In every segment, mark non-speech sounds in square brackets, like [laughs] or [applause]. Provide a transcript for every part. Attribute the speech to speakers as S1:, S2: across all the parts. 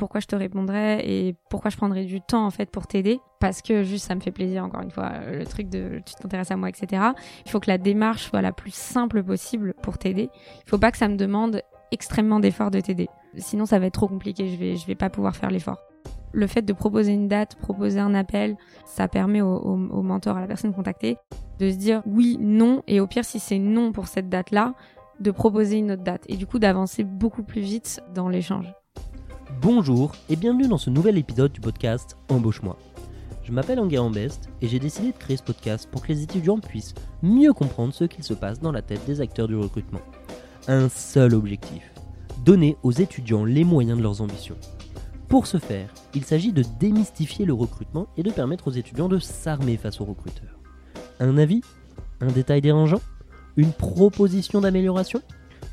S1: pourquoi je te répondrais et pourquoi je prendrais du temps en fait pour t'aider. Parce que juste ça me fait plaisir encore une fois le truc de tu t'intéresses à moi etc il faut que la démarche soit la plus simple possible pour t'aider. Il faut pas que ça me demande extrêmement d'efforts de t'aider. Sinon ça va être trop compliqué. Je vais je vais pas pouvoir faire l'effort. Le fait de proposer une date, proposer un appel, ça permet au, au, au mentor, à la personne contactée, de se dire oui, non, et au pire, si c'est non pour cette date-là, de proposer une autre date, et du coup d'avancer beaucoup plus vite dans l'échange.
S2: Bonjour et bienvenue dans ce nouvel épisode du podcast Embauche-moi. Je m'appelle Enguerrand Best et j'ai décidé de créer ce podcast pour que les étudiants puissent mieux comprendre ce qu'il se passe dans la tête des acteurs du recrutement. Un seul objectif, donner aux étudiants les moyens de leurs ambitions. Pour ce faire, il s'agit de démystifier le recrutement et de permettre aux étudiants de s'armer face aux recruteurs. Un avis? Un détail dérangeant? Une proposition d'amélioration?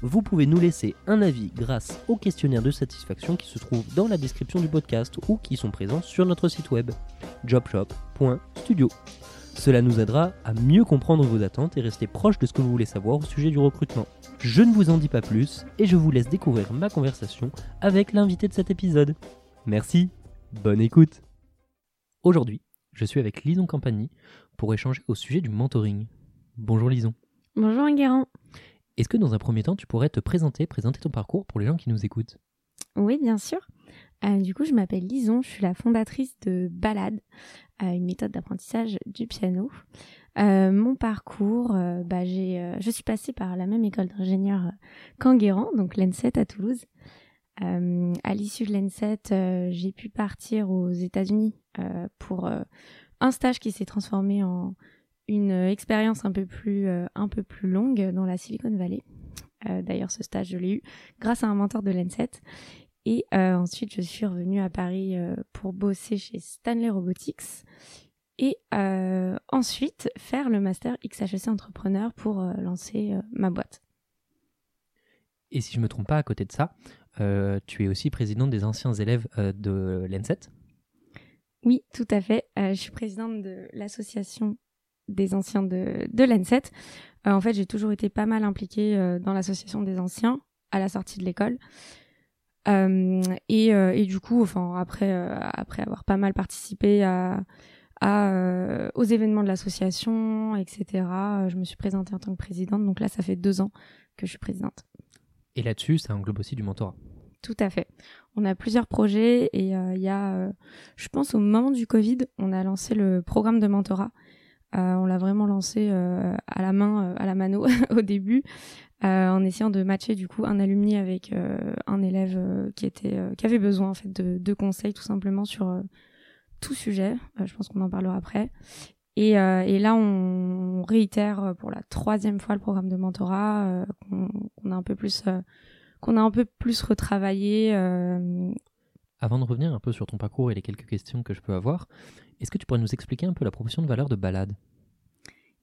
S2: Vous pouvez nous laisser un avis grâce au questionnaire de satisfaction qui se trouve dans la description du podcast ou qui sont présents sur notre site web jobshop.studio. Cela nous aidera à mieux comprendre vos attentes et rester proche de ce que vous voulez savoir au sujet du recrutement. Je ne vous en dis pas plus et je vous laisse découvrir ma conversation avec l'invité de cet épisode. Merci, bonne écoute. Aujourd'hui, je suis avec Lison Campagny pour échanger au sujet du mentoring. Bonjour Lison.
S1: Bonjour Enguerrand.
S2: Est-ce que dans un premier temps, tu pourrais te présenter, présenter ton parcours pour les gens qui nous écoutent?
S1: Oui, bien sûr. Euh, du coup, je m'appelle Lison, je suis la fondatrice de Balade, euh, une méthode d'apprentissage du piano. Euh, mon parcours, euh, bah, je suis passée par la même école d'ingénieur qu'Enguerrand, donc l'ENSET à Toulouse. À l'issue de l'ENSET, j'ai pu partir aux États-Unis pour un stage qui s'est transformé en une expérience un peu plus euh, un peu plus longue dans la Silicon Valley. Euh, D'ailleurs, ce stage, je l'ai eu grâce à un mentor de l'ENSET. Et euh, ensuite, je suis revenue à Paris euh, pour bosser chez Stanley Robotics. Et euh, ensuite, faire le master XHEC entrepreneur pour euh, lancer euh, ma boîte.
S2: Et si je ne me trompe pas, à côté de ça, euh, tu es aussi présidente des anciens élèves euh, de l'ENSET.
S1: Oui, tout à fait. Euh, je suis présidente de l'association des anciens de, de l'ENSET. Euh, en fait, j'ai toujours été pas mal impliquée euh, dans l'association des anciens à la sortie de l'école. Euh, et, et du coup, enfin, après, après avoir pas mal participé à, à, aux événements de l'association, etc., je me suis présentée en tant que présidente. Donc là, ça fait deux ans que je suis présidente.
S2: Et là-dessus, ça englobe aussi du mentorat.
S1: Tout à fait. On a plusieurs projets et euh, il y a, euh, je pense au moment du Covid, on a lancé le programme de mentorat. Euh, on l'a vraiment lancé euh, à la main, euh, à la mano [laughs] au début, en essayant de matcher du coup un alumni avec un élève qui était, qui avait besoin en fait de, conseils tout simplement sur tout sujet. Je pense qu'on en parlera après. Et, là, on réitère pour la troisième fois le programme de mentorat qu'on a un peu plus qu'on a un peu plus retravaillé.
S2: Avant de revenir un peu sur ton parcours et les quelques questions que je peux avoir, est-ce que tu pourrais nous expliquer un peu la proposition de valeur de balade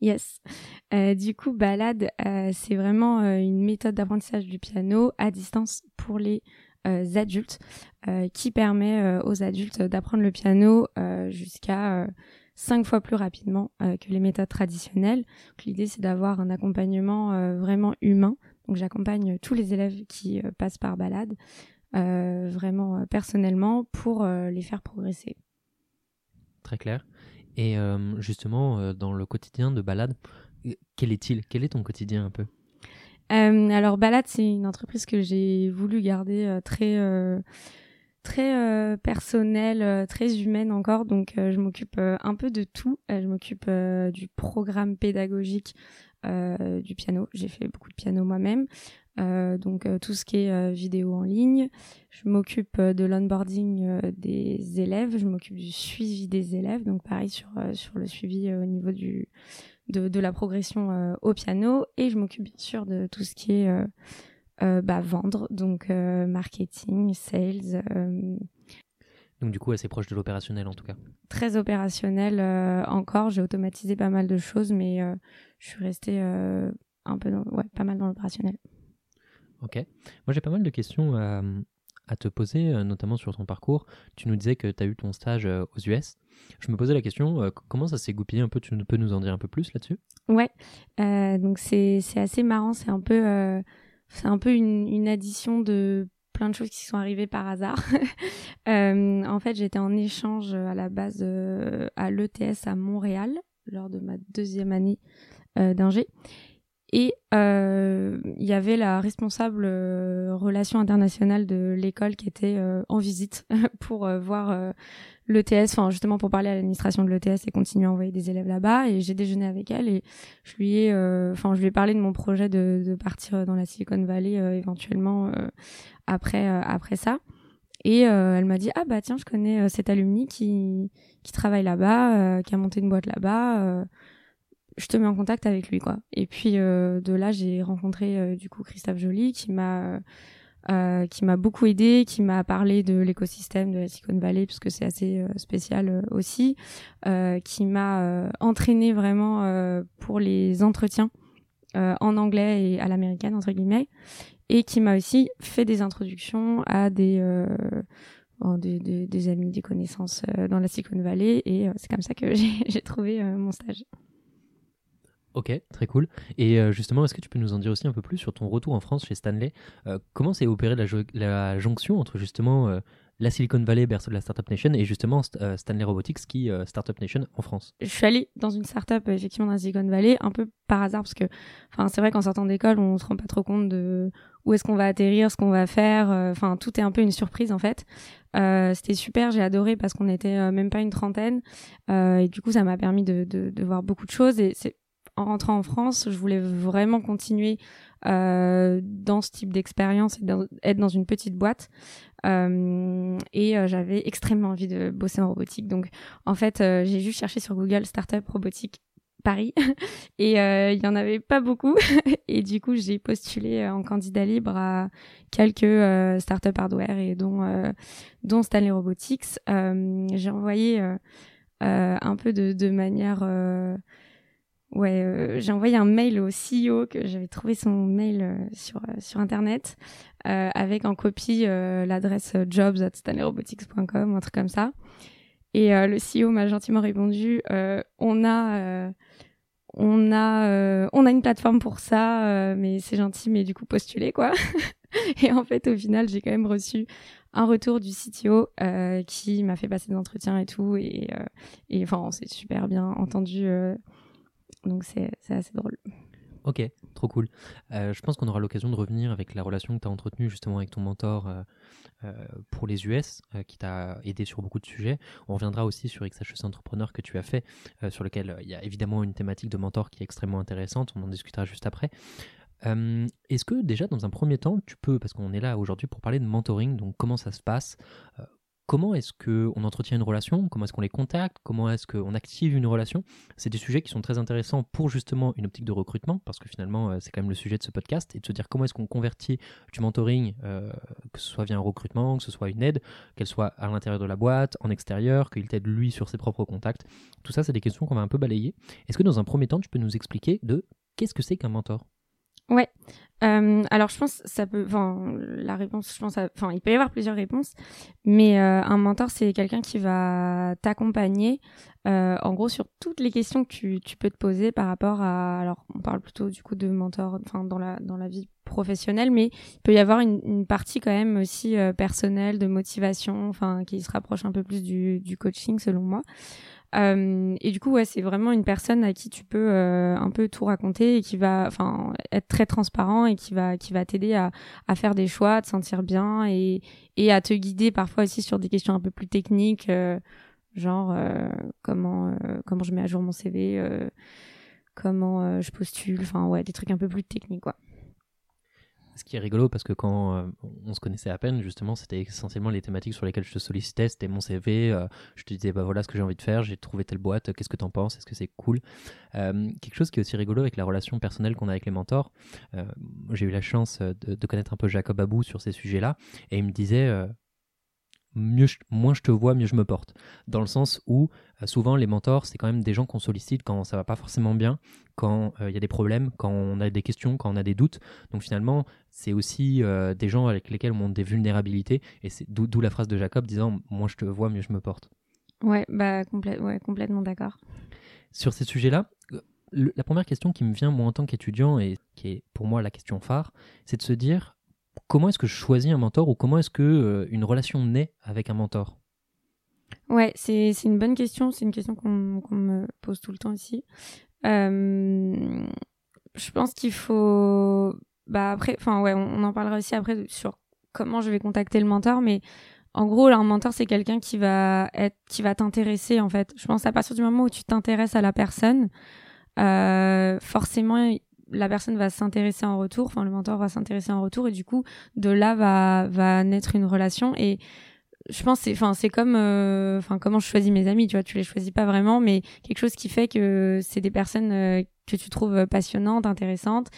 S1: Yes. Euh, du coup, Balade, euh, c'est vraiment euh, une méthode d'apprentissage du piano à distance pour les adultes qui permet aux adultes d'apprendre le piano jusqu'à cinq fois plus rapidement que les méthodes traditionnelles. L'idée, c'est d'avoir un accompagnement vraiment humain. Donc, j'accompagne tous les élèves qui passent par Balade vraiment personnellement pour les faire progresser.
S2: Très clair. Et euh, justement, euh, dans le quotidien de balade, quel est-il? Quel est ton quotidien un peu?
S1: Euh, alors Balade, c'est une entreprise que j'ai voulu garder très très personnelle, très humaine encore. Donc je m'occupe un peu de tout. Je m'occupe du programme pédagogique du piano. J'ai fait beaucoup de piano moi-même. Euh, donc euh, tout ce qui est euh, vidéo en ligne. Je m'occupe de l'onboarding des élèves. Je m'occupe du suivi des élèves. Donc pareil sur sur le suivi au niveau du de, de la progression au piano et je m'occupe bien sûr de tout ce qui est bah, vendre, donc marketing, sales,
S2: Donc du coup, assez proche de l'opérationnel en tout cas.
S1: très opérationnel euh, encore. J'ai automatisé pas mal de choses, mais euh, je suis restée euh, un peu, dans, ouais, pas mal dans l'opérationnel.
S2: Ok. Moi, j'ai pas mal de questions à, à te poser, euh, notamment sur ton parcours. Tu nous disais que tu as eu ton stage euh, aux US. Je me posais la question, euh, comment ça s'est goupillé un peu? Tu peux nous en dire un peu plus là-dessus?
S1: Ouais, euh, donc c'est assez marrant. C'est un peu euh, un peu une, addition de plein de choses qui sont arrivées par hasard. [laughs] euh, en fait, j'étais en échange à la base euh, à l'ETS à Montréal lors de ma deuxième année euh, d'ingé. Et euh, il y avait la responsable euh, relations internationales de l'école qui était euh, en visite [laughs] pour euh, voir euh, l'ETS, enfin justement pour parler à l'administration de l'ETS et continuer à envoyer des élèves là-bas. Et j'ai déjeuné avec elle et je lui ai, euh, enfin je lui ai parlé de mon projet de, de partir dans la Silicon Valley euh, éventuellement euh, après après ça. Et elle m'a dit ah bah tiens je connais cet alumni qui qui travaille là-bas, qui a monté une boîte là-bas je te mets en contact avec lui quoi. Et puis euh, de là j'ai rencontré euh, du coup Christophe Joly qui m'a euh, qui m'a beaucoup aidé, qui m'a parlé de l'écosystème de la Silicon Valley puisque c'est assez spécial aussi, qui m'a entraîné vraiment pour les entretiens en anglais et à l'américaine entre guillemets, et qui m'a aussi fait des introductions à des des, des, des, amis, des connaissances dans la Silicon Valley et c'est comme ça que [laughs] j'ai trouvé mon stage.
S2: Ok, très cool. Et euh, justement, est-ce que tu peux nous en dire aussi un peu plus sur ton retour en France chez Stanley? Euh, Comment s'est opérée la, jonction entre justement euh, la Silicon Valley, berceau de la Startup Nation, et justement Stanley Robotics, qui Startup Nation en France?
S1: Je suis allée dans une startup, effectivement, dans la Silicon Valley, un peu par hasard, parce que c'est vrai qu'en sortant d'école, on se rend pas trop compte de où est-ce qu'on va atterrir, ce qu'on va faire. Enfin, tout est un peu une surprise, en fait. C'était super, j'ai adoré parce qu'on était même pas une trentaine. et du coup, ça m'a permis de, de, de voir beaucoup de choses. Et c'est en rentrant en France, je voulais vraiment continuer euh, dans ce type d'expérience et être dans une petite boîte. Euh, et euh, j'avais extrêmement envie de bosser en robotique. Donc, en fait, j'ai juste cherché sur Google Startup Robotique Paris [laughs] et il y en avait pas beaucoup. [laughs] et du coup, j'ai postulé en candidat libre à quelques startups hardware et dont, dont Stanley Robotics. j'ai envoyé un peu de manière Ouais, euh, j'ai envoyé un mail au CEO que j'avais trouvé son mail euh, sur euh, sur internet avec en copie l'adresse jobs at stanleyrobotics.com un truc comme ça. Et le CEO m'a gentiment répondu on a on a on a une plateforme pour ça mais c'est gentil mais du coup postulez quoi. [laughs] et en fait au final, j'ai quand même reçu un retour du CTO qui m'a fait passer des entretiens et tout et et enfin, on s'est super bien entendu donc c'est assez drôle.
S2: Ok, trop cool. Euh, je pense qu'on aura l'occasion de revenir avec la relation que tu as entretenue justement avec ton mentor euh, euh, pour les US, qui t'a aidé sur beaucoup de sujets. On reviendra aussi sur XHEC Entrepreneur que tu as fait, sur lequel il y a évidemment une thématique de mentor qui est extrêmement intéressante. On en discutera juste après. Est-ce que déjà dans un premier temps, tu peux, parce qu'on est là aujourd'hui pour parler de mentoring, donc comment ça se passe, comment est-ce qu'on entretient une relation, comment est-ce qu'on les contacte, comment est-ce qu'on active une relation? C'est des sujets qui sont très intéressants pour justement une optique de recrutement, parce que finalement, euh, c'est quand même le sujet de ce podcast, et de se dire comment est-ce qu'on convertit du mentoring, euh, que ce soit via un recrutement, que ce soit une aide, qu'elle soit à l'intérieur de la boîte, en extérieur, qu'il t'aide lui sur ses propres contacts. Tout ça, c'est des questions qu'on va un peu balayer. Est-ce que dans un premier temps, tu peux nous expliquer de qu'est-ce que c'est qu'un mentor?
S1: Ouais. Euh, alors je pense ça peut, enfin la réponse, je pense, enfin il peut y avoir plusieurs réponses, mais euh, un mentor c'est quelqu'un qui va t'accompagner, euh, en gros sur toutes les questions que tu, tu, peux te poser par rapport à, alors on parle plutôt du coup de mentor, enfin dans la dans la vie professionnelle, mais il peut y avoir une, une partie quand même aussi euh, personnelle de motivation, enfin qui se rapproche un peu plus du, du coaching selon moi. Euh, et du coup, ouais, c'est vraiment une personne à qui tu peux euh, un peu tout raconter et qui va, enfin, être très transparent et qui va, qui va t'aider à, à faire des choix, à te sentir bien et, et à te guider parfois aussi sur des questions un peu plus techniques, euh, genre euh, comment, euh, comment je mets à jour mon CV, comment je postule, enfin ouais, des trucs un peu plus techniques quoi.
S2: Ce qui est rigolo parce que quand euh, on se connaissait à peine, justement, c'était essentiellement les thématiques sur lesquelles je te sollicitais. C'était mon CV. Euh, je te disais, bah voilà ce que j'ai envie de faire. J'ai trouvé telle boîte. Qu'est-ce que t'en penses Est-ce que c'est cool? Euh, Quelque chose qui est aussi rigolo avec la relation personnelle qu'on a avec les mentors. j'ai eu la chance de, de, connaître un peu Jacob Abou sur ces sujets-là. Et il me disait, mieux moins je te vois, mieux je me porte. Dans le sens où euh, souvent les mentors, c'est quand même des gens qu'on sollicite quand ça va pas forcément bien, quand euh, il y a des problèmes, quand on a des questions, quand on a des doutes. Donc finalement, c'est aussi euh, des gens avec lesquels on a des vulnérabilités. Et c'est d'où la phrase de Jacob disant moins je te vois, mieux je me porte.
S1: Ouais, bah ouais, complètement d'accord.
S2: Sur ces sujets-là, la première question qui me vient moi en tant qu'étudiant et qui est pour moi la question phare, c'est de se dire comment est-ce que je choisis un mentor ou comment est-ce que une relation naît avec un mentor?
S1: Ouais, c'est une bonne question. C'est une question qu'on me pose tout le temps ici. je pense qu'il faut. Bah après, enfin ouais, on, en parlera aussi après sur comment je vais contacter le mentor, mais en gros, un mentor, c'est quelqu'un qui va être, qui va t'intéresser en fait. Je pense à partir du moment où tu t'intéresses à la personne, euh, forcément, la personne va s'intéresser en retour. Enfin, le mentor va s'intéresser en retour, et du coup, de là va va naître une relation. Et je pense c'est enfin c'est comme euh, enfin comment je choisis mes amis tu vois tu les choisis pas vraiment mais quelque chose qui fait que c'est des personnes euh, que tu trouves passionnantes intéressantes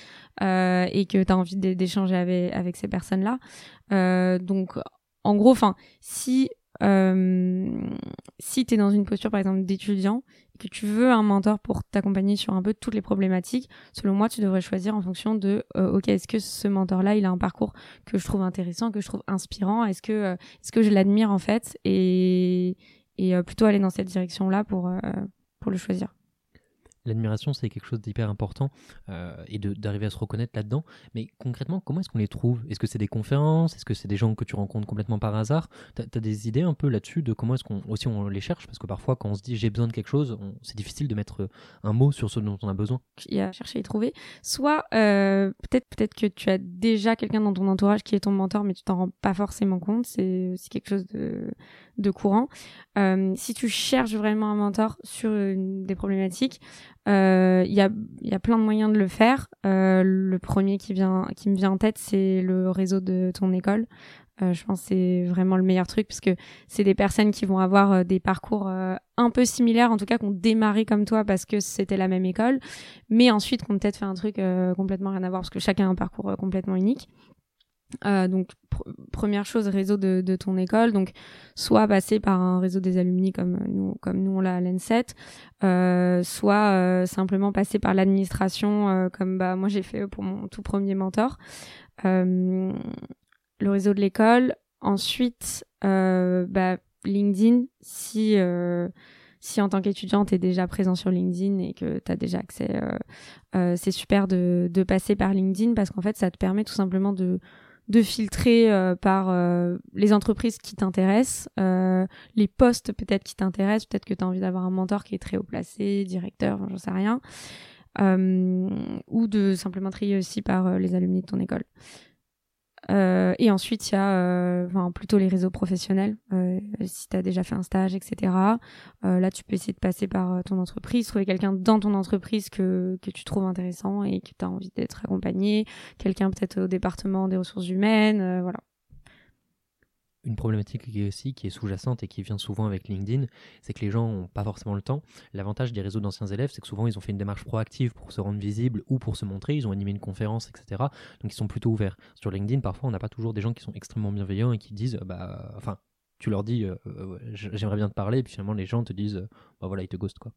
S1: euh, et que tu as envie d'échanger avec avec ces personnes là donc en gros enfin si si tu es dans une posture par exemple d'étudiant que tu veux un mentor pour t'accompagner sur un peu toutes les problématiques, selon moi, tu devrais choisir en fonction de euh, OK, est-ce que ce mentor-là, il a un parcours que je trouve intéressant, que je trouve inspirant, est-ce que euh, est-ce que je l'admire en fait? Et et euh, plutôt aller dans cette direction-là pour pour le choisir
S2: l'admiration, c'est quelque chose d'hyper important euh, et d'arriver à se reconnaître là-dedans. Mais concrètement, comment est-ce qu'on les trouve? Est-ce que c'est des conférences? Est-ce que c'est des gens que tu rencontres complètement par hasard? Tu as, des idées un peu là-dessus de comment est-ce qu'on aussi on les cherche? Parce que parfois, quand on se dit j'ai besoin de quelque chose, c'est difficile de mettre un mot sur ce dont on a besoin.
S1: Il y a chercher et trouver. Soit euh, peut-être peut-être que tu as déjà quelqu'un dans ton entourage qui est ton mentor, mais tu t'en rends pas forcément compte. C'est aussi quelque chose de, de courant. Euh, si tu cherches vraiment un mentor sur des problématiques, il euh, y, a, y a plein de moyens de le faire. Euh, le premier qui, vient, qui me vient en tête, c'est le réseau de ton école. Je pense que c'est vraiment le meilleur truc parce que c'est des personnes qui vont avoir des parcours un peu similaires, en tout cas qui ont démarré comme toi parce que c'était la même école, mais ensuite qui ont peut-être fait un truc complètement rien à voir parce que chacun a un parcours complètement unique. Euh, donc première chose réseau de, de, ton école. Donc soit passer par un réseau des alumni comme nous comme nous on l'a à l'ENSET euh, soit euh, simplement passer par l'administration euh, comme bah moi j'ai fait pour mon tout premier mentor le réseau de l'école. Ensuite bah, LinkedIn si si en tant qu'étudiante tu es déjà présent sur LinkedIn et que tu as déjà accès, c'est super de, de passer par LinkedIn parce qu'en fait, ça te permet tout simplement de, de filtrer euh, par euh, les entreprises qui t'intéressent, euh, les postes peut-être qui t'intéressent, peut-être que tu as envie d'avoir un mentor qui est très haut placé, directeur, j'en sais rien, ou de simplement trier aussi par les alumni de ton école. Euh, et ensuite, il y a euh, enfin, plutôt les réseaux professionnels. Euh, si tu as déjà fait un stage, etc. là, tu peux essayer de passer par ton entreprise, trouver quelqu'un dans ton entreprise que, que tu trouves intéressant et que tu as envie d'être accompagné. Quelqu'un peut-être au département des ressources humaines. voilà
S2: une problématique qui est aussi qui est sous-jacente et qui vient souvent avec LinkedIn, c'est que les gens n'ont pas forcément le temps. L'avantage des réseaux d'anciens élèves, c'est que souvent ils ont fait une démarche proactive pour se rendre visibles ou pour se montrer, ils ont animé une conférence, etc. Donc ils sont plutôt ouverts. Sur LinkedIn, parfois on n'a pas toujours des gens qui sont extrêmement bienveillants et qui disent, bah, enfin, tu leur dis, euh, euh, j'aimerais bien te parler, et puis finalement les gens te disent, bah voilà, ils te ghostent quoi.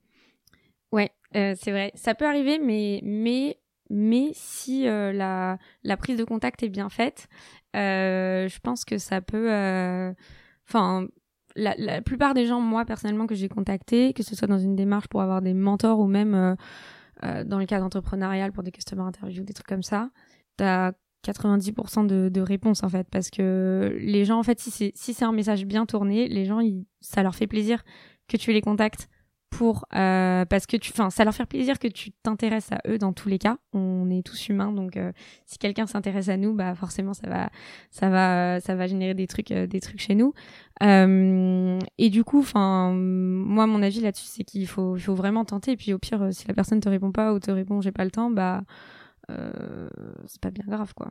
S1: Ouais, euh, c'est vrai. Ça peut arriver, mais mais si euh, la, la, prise de contact est bien faite, euh, je pense que ça peut... Euh, enfin, la, la, plupart des gens, moi personnellement, que j'ai contactés, que ce soit dans une démarche pour avoir des mentors ou même dans le cadre entrepreneurial pour des customer interviews, des trucs comme ça, t'as 90% de, de réponses en fait. Parce que les gens en fait si c'est si c'est un message bien tourné les gens ça leur fait plaisir que tu les contactes pour euh, parce que tu enfin ça leur fait plaisir que tu t'intéresses à eux dans tous les cas. On est tous humains donc euh, si quelqu'un s'intéresse à nous bah forcément ça va ça va ça va générer des trucs euh, des trucs chez nous. Et du coup enfin moi mon avis là-dessus c'est qu'il faut faut vraiment tenter. Et puis au pire si la personne te répond pas ou te répond j'ai pas le temps bah c'est pas bien grave quoi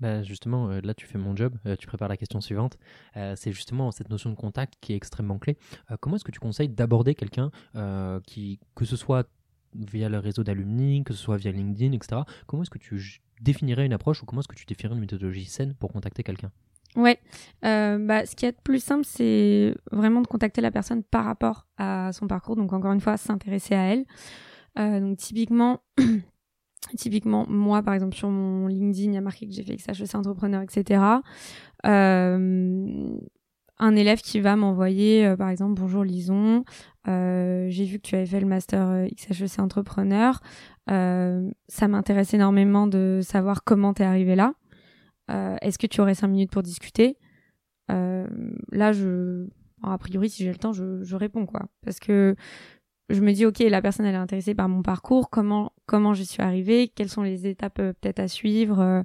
S2: bah justement, euh, là tu fais mon job, euh, tu prépares la question suivante. Euh, c'est justement cette notion de contact qui est extrêmement clé. comment est-ce que tu conseilles d'aborder quelqu'un qui, que ce soit via le réseau d'alumni, que ce soit via LinkedIn, etc. Comment est-ce que tu définirais une approche ou comment est-ce que tu définirais une méthodologie saine pour contacter quelqu'un?
S1: Ouais, bah, ce qui est plus simple, c'est vraiment de contacter la personne par rapport à son parcours. Donc encore une fois, s'intéresser à elle. donc typiquement, [clears throat] Typiquement, moi, par exemple, sur mon LinkedIn, il y a marqué que j'ai fait XHEC entrepreneur, etc. Euh, un élève qui va m'envoyer, euh, par exemple, bonjour Lison, euh, j'ai vu que tu avais fait le master XHEC entrepreneur. ça m'intéresse énormément de savoir comment t'es arrivé là. est-ce que tu aurais cinq minutes pour discuter? Là, je, a priori, si j'ai le temps, je, je réponds quoi, parce que je me dis ok la personne elle est intéressée par mon parcours. Comment comment j'y suis arrivée? Quelles sont les étapes euh, peut-être à suivre? Euh,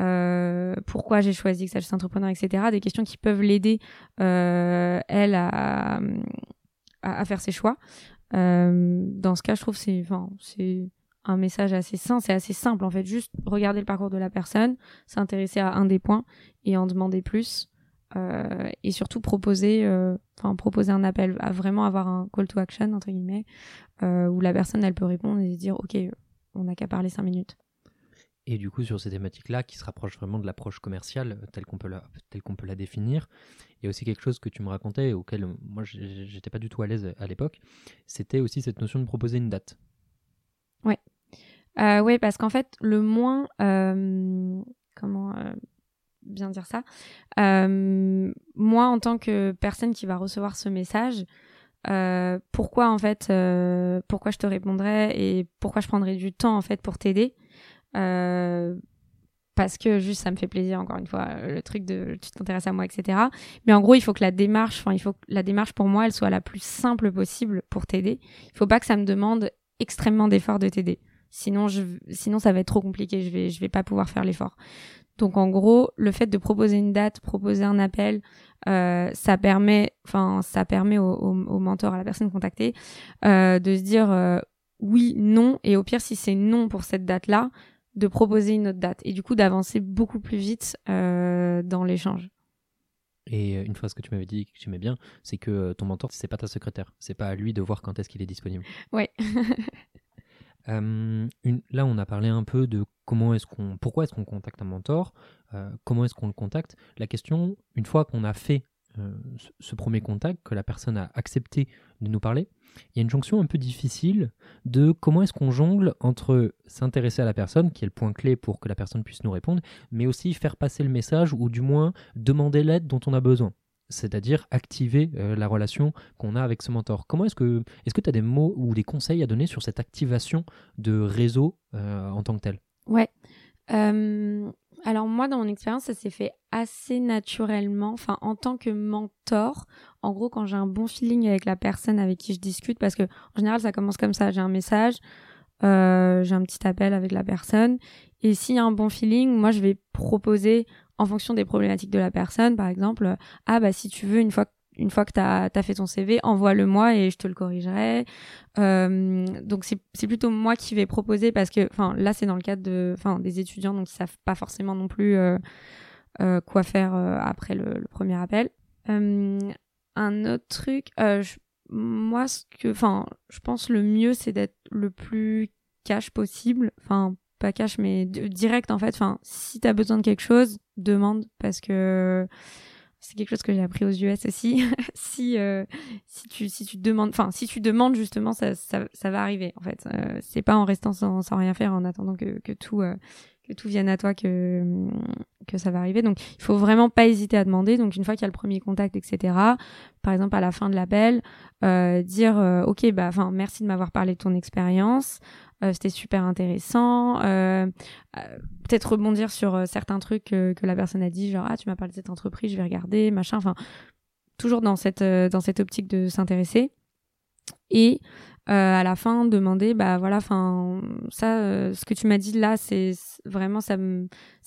S1: euh pourquoi j'ai choisi que ça entrepreneur etc des questions qui peuvent l'aider elle à, à, faire ses choix. Dans ce cas je trouve c'est enfin c'est un message assez simple c'est assez simple en fait. Juste regarder le parcours de la personne s'intéresser à un des points et en demander plus euh, et surtout proposer, euh, enfin proposer un appel, à vraiment avoir un call to action entre guillemets, euh, où la personne elle peut répondre et dire ok, on n'a qu'à parler cinq minutes.
S2: Et du coup, sur ces thématiques-là, qui se rapprochent vraiment de l'approche commerciale telle qu'on peut la, telle qu'on peut la définir, il y a aussi quelque chose que tu me racontais, auquel moi j'étais pas du tout à l'aise à l'époque, c'était aussi cette notion de proposer une date.
S1: Ouais, ouais, parce qu'en fait, le moins, comment, bien dire ça. Euh, moi, en tant que personne qui va recevoir ce message, euh, pourquoi en fait, euh, pourquoi je te répondrais et pourquoi je prendrais du temps en fait pour t'aider parce que juste ça me fait plaisir encore une fois le truc de tu t'intéresses à moi etc mais en gros il faut que la démarche enfin il faut que la démarche pour moi elle soit la plus simple possible pour t'aider. Il faut pas que ça me demande extrêmement d'efforts de t'aider. Sinon je sinon ça va être trop compliqué. Je vais je vais pas pouvoir faire l'effort donc en gros, le fait de proposer une date, proposer un appel, euh, ça permet, enfin ça permet au, mentor, à la personne contactée, euh, de se dire euh, oui, non, et au pire si c'est non pour cette date-là, de proposer une autre date et du coup d'avancer beaucoup plus vite dans l'échange.
S2: Et une phrase que tu m'avais dit que j'aimais bien, c'est que ton mentor, c'est pas ta secrétaire, c'est pas à lui de voir quand est-ce qu'il est disponible.
S1: Ouais. [laughs]
S2: là, on a parlé un peu de comment est-ce qu'on, pourquoi est-ce qu'on contacte un mentor, euh, comment est-ce qu'on le contacte. La question, une fois qu'on a fait euh, ce, premier contact, que la personne a accepté de nous parler, il y a une jonction un peu difficile de comment est-ce qu'on jongle entre s'intéresser à la personne, qui est le point clé pour que la personne puisse nous répondre, mais aussi faire passer le message ou du moins demander l'aide dont on a besoin c'est-à-dire activer euh, la relation qu'on a avec ce mentor. Comment est-ce que est-ce que tu as des mots ou des conseils à donner sur cette activation de réseau euh, en tant que tel
S1: Ouais. Euh, alors moi, dans mon expérience, ça s'est fait assez naturellement. Enfin, en tant que mentor, en gros, quand j'ai un bon feeling avec la personne avec qui je discute, parce que en général, ça commence comme ça. J'ai un message, j'ai un petit appel avec la personne, et s'il y a un bon feeling, moi, je vais proposer en fonction des problématiques de la personne, par exemple, ah bah si tu veux, une fois une fois que tu as, fait ton CV, envoie-le moi et je te le corrigerai. Euh, donc c'est plutôt moi qui vais proposer parce que, enfin là c'est dans le cadre de, des étudiants donc ils savent pas forcément non plus euh, euh, quoi faire après le, premier appel. un autre truc, moi ce que, enfin je pense le mieux c'est d'être le plus cash possible. Enfin pas cash mais direct en fait. Enfin si tu as besoin de quelque chose, demande parce que c'est quelque chose que j'ai appris aux US aussi. [laughs] si euh, si tu si tu demandes, enfin si tu demandes justement, ça, ça, va arriver en fait. Euh, c'est pas en restant sans, rien faire en attendant que, tout euh, que tout vienne à toi que que ça va arriver. Donc il faut vraiment pas hésiter à demander. Donc une fois qu'il y a le premier contact, etc. Par exemple à la fin de l'appel, dire ok bah merci de m'avoir parlé de ton expérience. Euh, c'était super intéressant. Euh, euh, peut-être rebondir sur certains trucs que, la personne a dit, genre ah tu m'as parlé de cette entreprise, je vais regarder, machin. Enfin, toujours dans cette optique de s'intéresser. Et à la fin demander bah voilà enfin ça ce que tu m'as dit là c'est vraiment ça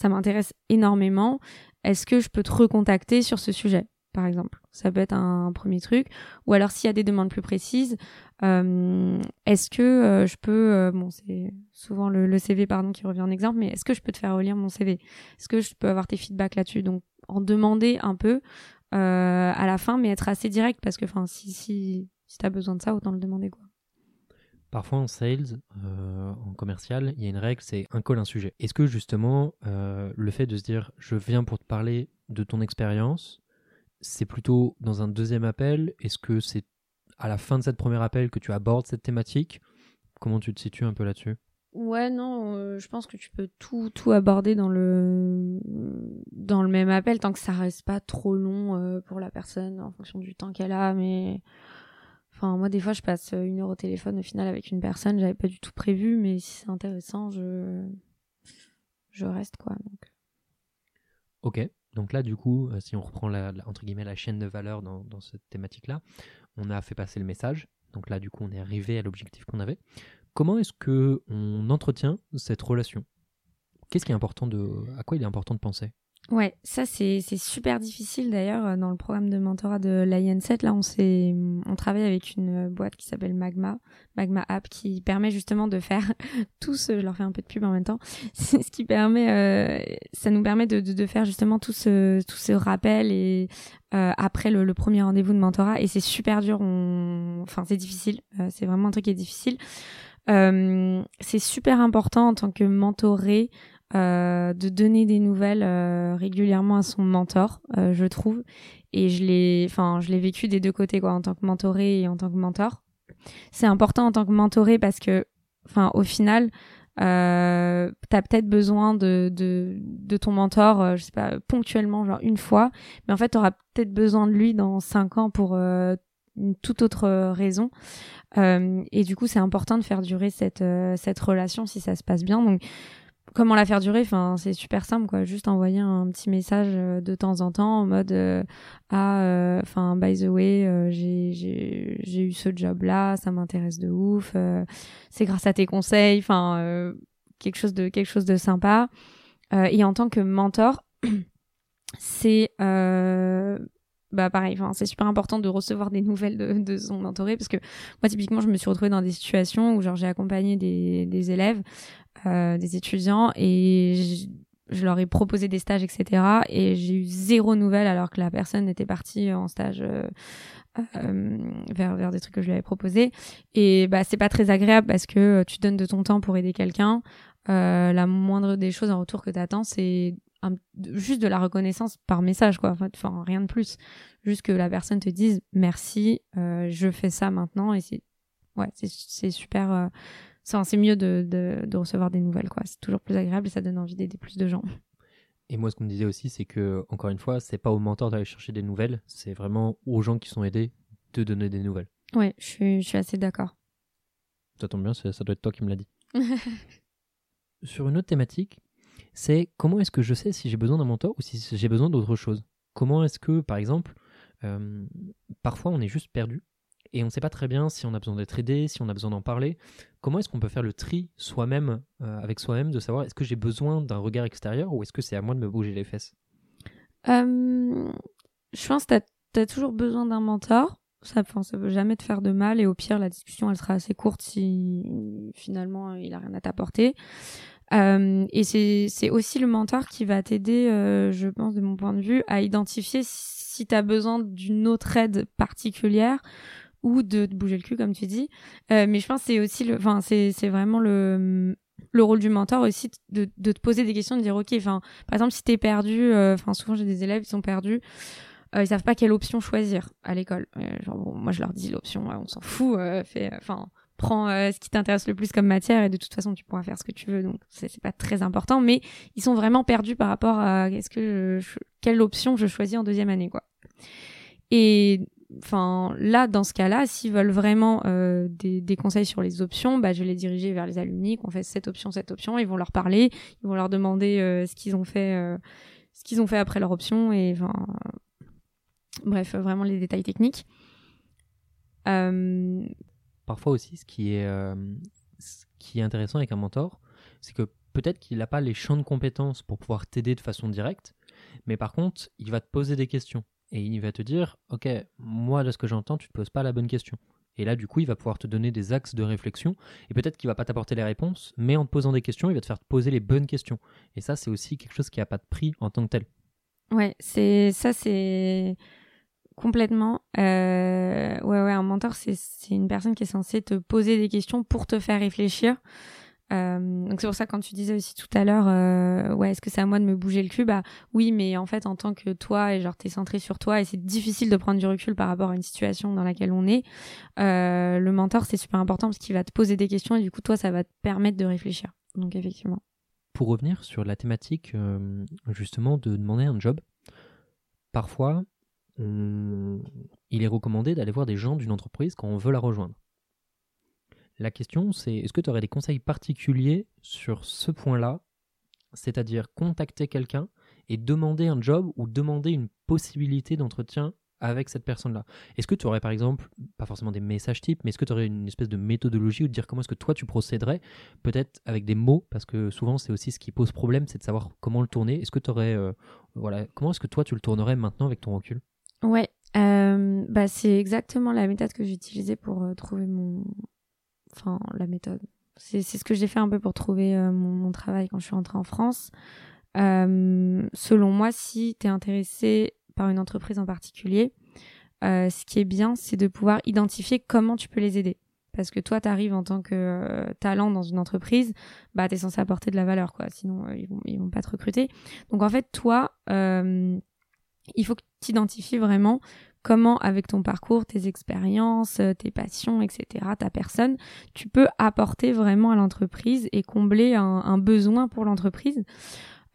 S1: m'intéresse énormément est-ce que je peux te recontacter sur ce sujet? Par exemple. Ça peut être un, premier truc. Ou alors s'il y a des demandes plus précises, euh, est-ce que euh, je peux, euh, bon c'est souvent le, CV pardon qui revient en exemple, mais est-ce que je peux te faire relire mon CV Est-ce que je peux avoir tes feedbacks là-dessus? Donc en demander un peu à la fin, mais être assez direct parce que enfin si si si besoin de ça, autant le demander quoi.
S2: Parfois en sales, en commercial, il y a une règle, c'est un call, un sujet. Est-ce que justement, le fait de se dire je viens pour te parler de ton expérience, c'est plutôt dans un deuxième appel Est-ce que c'est à la fin de cette première appel que tu abordes cette thématique? Comment tu te situes un peu là-dessus?
S1: Ouais, non, euh, je pense que tu peux tout, tout aborder dans le, dans le même appel tant que ça reste pas trop long euh, pour la personne en fonction du temps qu'elle a. Mais enfin, moi, des fois, je passe une heure au téléphone au final avec une personne, j'avais pas du tout prévu, mais si c'est intéressant, je, je reste quoi. Donc.
S2: Ok, donc là, du coup, euh, si on reprend la, entre guillemets la chaîne de valeur dans, dans cette thématique-là, on a fait passer le message. Donc là, du coup, on est arrivé à l'objectif qu'on avait. Comment est-ce que on entretient cette relation? Qu'est-ce qui est important de, à quoi il est important de penser?
S1: Ouais, ça c'est super difficile d'ailleurs euh, dans le programme de mentorat de l'IN7 là on s'est on travaille avec une euh, boîte qui s'appelle Magma, Magma App qui permet justement de faire [laughs] tout ce je leur fais un peu de pub en même temps, [laughs] c'est ce qui permet euh, ça nous permet de, de, de faire justement tout ce tout ce rappel et euh, après le, le premier rendez-vous de mentorat et c'est super dur on enfin c'est difficile, euh, c'est vraiment un truc qui est difficile. Euh, c'est super important en tant que mentoré euh, de donner des nouvelles euh, régulièrement à son mentor, euh, je trouve. Et je l'ai, enfin, je l'ai vécu des deux côtés, quoi, en tant que mentoré et en tant que mentor. C'est important en tant que mentoré parce que, enfin, au final, euh, t'as peut-être besoin de, de, ton mentor, je sais pas, ponctuellement, genre une fois, mais en fait, t'auras peut-être besoin de lui dans cinq ans pour une toute autre raison. Et du coup, c'est important de faire durer cette, cette relation si ça se passe bien. Comment la faire durer enfin c'est super simple quoi. Juste envoyer un petit message euh, de temps en temps en mode euh, ah euh, enfin by the way euh, j'ai eu ce job là ça m'intéresse de ouf c'est grâce à tes conseils enfin quelque chose de quelque chose de sympa. Et en tant que mentor [clears throat] c'est bah pareil c'est super important de recevoir des nouvelles de, de son mentoré parce que moi typiquement je me suis retrouvée dans des situations où genre j'ai accompagné des des élèves des étudiants et je, je leur ai proposé des stages, etc. Et j'ai eu zéro nouvelle alors que la personne était partie en stage euh, euh, vers, vers des trucs que je lui avais proposés. Et bah c'est pas très agréable parce que tu donnes de ton temps pour aider quelqu'un. Euh, la moindre des choses en retour que t'attends, c'est un- juste de la reconnaissance par message, quoi. Enfin, rien de plus. Juste que la personne te dise merci, euh, je fais ça maintenant et c'est ouais, c'est c'est super. C'est mieux de, de, de recevoir des nouvelles, quoi. C'est toujours plus agréable et ça donne envie d'aider plus de gens.
S2: Et moi, ce qu'on me disait aussi, c'est que, encore une fois, c'est pas au mentor d'aller chercher des nouvelles, c'est vraiment aux gens qui sont aidés de donner des nouvelles.
S1: Ouais, je suis, je suis assez d'accord.
S2: Ça tombe bien, ça doit être toi qui me l'as dit. [laughs] Sur une autre thématique, c'est comment est-ce que je sais si j'ai besoin d'un mentor ou si j'ai besoin d'autre chose? Comment est-ce que, par exemple, euh, parfois on est juste perdu et on ne sait pas très bien si on a besoin d'être aidé, si on a besoin d'en parler. Comment est-ce qu'on peut faire le tri soi-même, euh, avec soi-même, de savoir est-ce que j'ai besoin d'un regard extérieur ou est-ce que c'est à moi de me bouger les fesses?
S1: Euh, je pense que tu as, toujours besoin d'un mentor. Ça, ça peut jamais te faire de mal et au pire, la discussion, elle sera assez courte si finalement il a rien à t'apporter. Euh, et c'est aussi le mentor qui va t'aider, je pense, de mon point de vue, à identifier si tu as besoin d'une autre aide particulière ou de bouger le cul, comme tu dis. Euh, mais je pense que c'est aussi le, enfin, c'est vraiment le le rôle du mentor aussi de, de te poser des questions, de dire ok, enfin, par exemple, si t'es perdu, euh, enfin, souvent j'ai des élèves qui sont perdus, euh, ils savent pas quelle option choisir à l'école. Euh, genre, bon, moi je leur dis l'option, on s'en fout, enfin, prends ce qui t'intéresse le plus comme matière et de toute façon tu pourras faire ce que tu veux, donc c'est pas très important. Mais ils sont vraiment perdus par rapport à est-ce que quelle option je choisis en deuxième année, quoi. Et enfin là dans ce cas-là s'ils veulent vraiment euh, des, conseils sur les options bah je vais les diriger vers les alumni qu'on fait cette option cette option ils vont leur parler ils vont leur demander euh, ce qu'ils ont fait euh, ce qu'ils ont fait après leur option et enfin bref vraiment les détails techniques
S2: Parfois aussi, ce qui est, ce qui est intéressant avec un mentor, c'est que peut-être qu'il n'a pas les champs de compétences pour pouvoir t'aider de façon directe, mais par contre, il va te poser des questions. Et il va te dire, ok, moi, de ce que j'entends, tu te poses pas la bonne question. Et là, du coup, il va pouvoir te donner des axes de réflexion. Et peut-être qu'il va pas t'apporter les réponses, mais en te posant des questions, il va te faire te poser les bonnes questions. Et ça, c'est aussi quelque chose qui n'a pas de prix en tant que tel.
S1: Ouais, c'est ça, c'est complètement. Euh, ouais, ouais, un mentor, c'est une personne qui est censée te poser des questions pour te faire réfléchir. Euh, donc c'est pour ça quand tu disais aussi tout à l'heure, euh, ouais, est-ce que c'est à moi de me bouger le cul? Bah oui, mais en fait en tant que toi et genre t'es centré sur toi et c'est difficile de prendre du recul par rapport à une situation dans laquelle on est. Euh, le mentor c'est super important parce qu'il va te poser des questions et du coup toi ça va te permettre de réfléchir. Donc effectivement.
S2: Pour revenir sur la thématique justement de demander un job, parfois il est recommandé d'aller voir des gens d'une entreprise quand on veut la rejoindre. La question c'est est-ce que tu aurais des conseils particuliers sur ce point-là, c'est-à-dire contacter quelqu'un et demander un job ou demander une possibilité d'entretien avec cette personne-là? Est-ce que tu aurais par exemple, pas forcément des messages types, mais est-ce que tu aurais une espèce de méthodologie ou de dire comment est-ce que toi tu procéderais, peut-être avec des mots, parce que souvent c'est aussi ce qui pose problème, c'est de savoir comment le tourner. Est-ce que tu aurais, euh, voilà, comment est-ce que toi tu le tournerais maintenant avec ton recul?
S1: Ouais, euh, bah c'est exactement la méthode que j'utilisais pour euh, trouver mon, enfin la méthode. C'est ce que j'ai fait un peu pour trouver mon, mon, travail quand je suis rentrée en France. selon moi, si tu es intéressé par une entreprise en particulier, euh, ce qui est bien, c'est de pouvoir identifier comment tu peux les aider. Parce que toi, tu arrives en tant que euh, talent dans une entreprise, bah, tu es censé apporter de la valeur, quoi. Sinon, euh, ils, vont, ils vont pas te recruter. Donc, en fait, toi, il faut que tu identifies vraiment comment, avec ton parcours, tes expériences, tes passions, etc., ta personne, tu peux apporter vraiment à l'entreprise et combler un, besoin pour l'entreprise.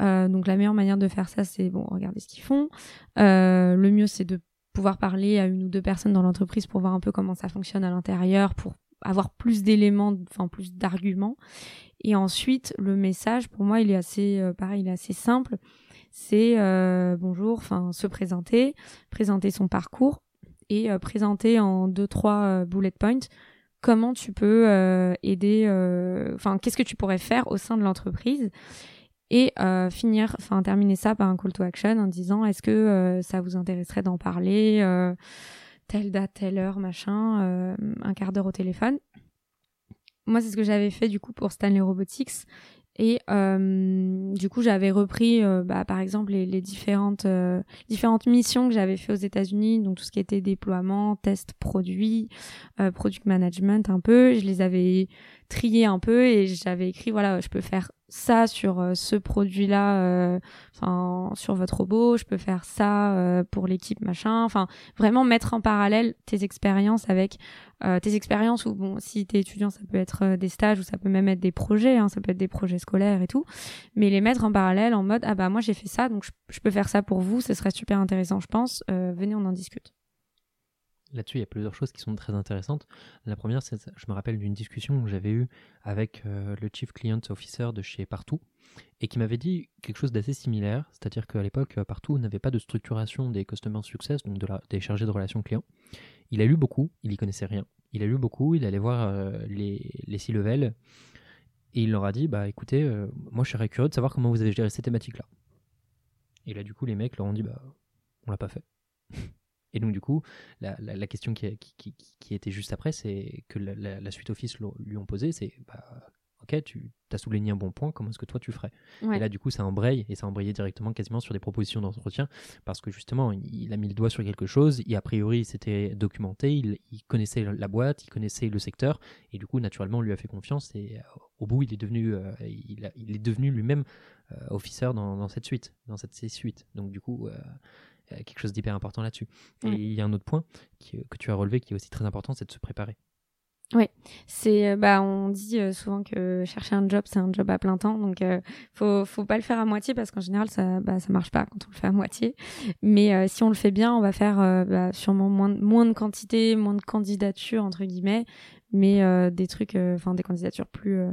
S1: Euh, donc la meilleure manière de faire ça, c'est bon, regarder ce qu'ils font. Euh, le mieux, c'est de pouvoir parler à une ou deux personnes dans l'entreprise pour voir un peu comment ça fonctionne à l'intérieur, pour avoir plus d'éléments, enfin plus d'arguments. Et ensuite, le message, pour moi, il est assez, euh, pareil, il est assez simple. C'est bonjour, enfin se présenter, présenter son parcours et présenter en deux trois bullet points comment tu peux aider, enfin qu'est-ce que tu pourrais faire au sein de l'entreprise et euh, finir, enfin terminer ça par un call to action en disant est-ce que euh, ça vous intéresserait d'en parler euh, telle date, telle heure, machin, euh, un quart d'heure au téléphone. Moi, c'est ce que j'avais fait du coup pour Stanley Robotics. Et euh, du coup, j'avais repris, euh, bah, par exemple, les, différentes différentes missions que j'avais fait aux États-Unis, donc tout ce qui était déploiement, test produit, product management, un peu. Je les avais triées un peu et j'avais écrit voilà, je peux faire ça sur euh, ce produit-là, euh, enfin sur votre robot, je peux faire ça euh, pour l'équipe machin. Enfin, vraiment mettre en parallèle tes expériences avec tes expériences ou bon, si t'es étudiant, ça peut être des stages ou ça peut même être des projets, hein, ça peut être des projets scolaires et tout, mais les mettre en parallèle en mode ah bah moi j'ai fait ça, donc je, je, peux faire ça pour vous, ce serait super intéressant, je pense. venez, on en discute.
S2: Là-dessus, il y a plusieurs choses qui sont très intéressantes. La première, c'est, je me rappelle d'une discussion que j'avais eue avec euh, le Chief Client Officer de chez Partout, et qui m'avait dit quelque chose d'assez similaire, c'est-à-dire qu'à l'époque, euh, Partout n'avait pas de structuration des Customer Success, donc de des chargés de relations clients. Il a lu beaucoup, il y connaissait rien. Il a lu beaucoup, il allait voir euh, les, les C-level, et il leur a dit, bah écoutez, moi je serais curieux de savoir comment vous avez géré ces thématiques-là. Et là, du coup, les mecs leur ont dit, bah on l'a pas fait. [laughs] Et donc, du coup, la, la, question qui, qui, qui, était juste après, c'est que la, la, suite office lui ont posé, c'est bah, Ok, tu as souligné un bon point, comment est-ce que toi tu ferais? Et là, du coup, ça embraye, et ça embrayé directement quasiment sur des propositions d'entretien, parce que justement, il, a mis le doigt sur quelque chose, et a priori, c'était documenté, il, il, connaissait la boîte, il connaissait le secteur, et du coup, naturellement, on lui a fait confiance, et euh, au bout, il est devenu, euh, il, il, est devenu lui-même euh, officer dans, dans, cette suite, dans cette suite. Donc, du coup, quelque chose d'hyper important là-dessus. Et il y a un autre point que tu as relevé qui est aussi très important, c'est de se préparer.
S1: Oui, c'est euh, bah on dit euh, souvent que chercher un job c'est un job à plein temps, donc euh, faut faut pas le faire à moitié parce qu'en général ça bah ça marche pas quand on le fait à moitié. Mais euh, si on le fait bien, on va faire bah, sûrement moins moins de quantité, moins de candidatures entre guillemets, mais des trucs, enfin des candidatures plus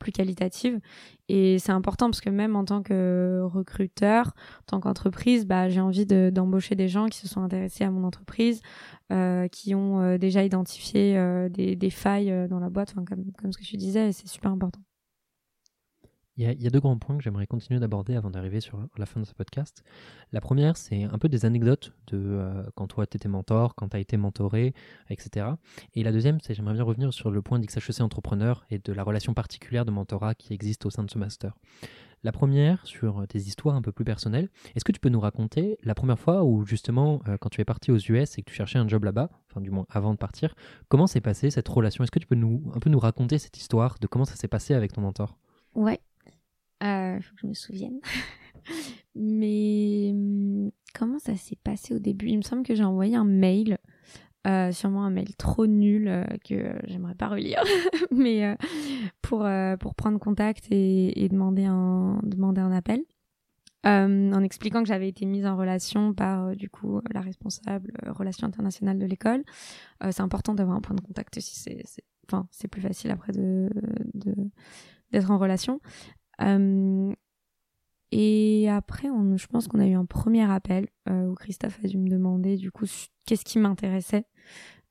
S1: plus qualitative. Et c'est important parce que même en tant que recruteur, en tant qu'entreprise, bah, j'ai envie d'embaucher des gens qui se sont intéressés à mon entreprise, euh, qui ont euh, déjà identifié euh, des, failles dans la boîte, comme, comme ce que tu disais, c'est super important.
S2: Il y, a, deux grands points que j'aimerais continuer d'aborder avant d'arriver sur la fin de ce podcast. La première, c'est un peu des anecdotes de euh, quand toi tu étais mentor, quand tu as été mentoré, etc. Et la deuxième, c'est j'aimerais bien revenir sur le point d'XHEC entrepreneur et de la relation particulière de mentorat qui existe au sein de ce master. La première, sur tes histoires un peu plus personnelles, est-ce que tu peux nous raconter la première fois où justement, euh, quand tu es parti aux US et que tu cherchais un job là-bas, enfin du moins avant de partir, comment s'est passée cette relation? Est-ce que tu peux nous, un peu nous raconter cette histoire de comment ça s'est passé avec ton mentor?
S1: Ouais, euh, faut que je me souvienne. [laughs] Mais hum, comment ça s'est passé au début? Il me semble que j'ai envoyé un mail, euh, sûrement un mail trop nul euh, que j'aimerais pas relire, [laughs] mais pour pour prendre contact et, et, demander un demander un appel. en expliquant que j'avais été mise en relation par du coup la responsable relations internationales de l'école. c'est important d'avoir un point de contact aussi, c'est enfin c'est plus facile après de d'être en relation. Euh, Et après, je pense qu'on a eu un premier appel euh, où Christophe a dû me demander du coup qu'est-ce qui m'intéressait.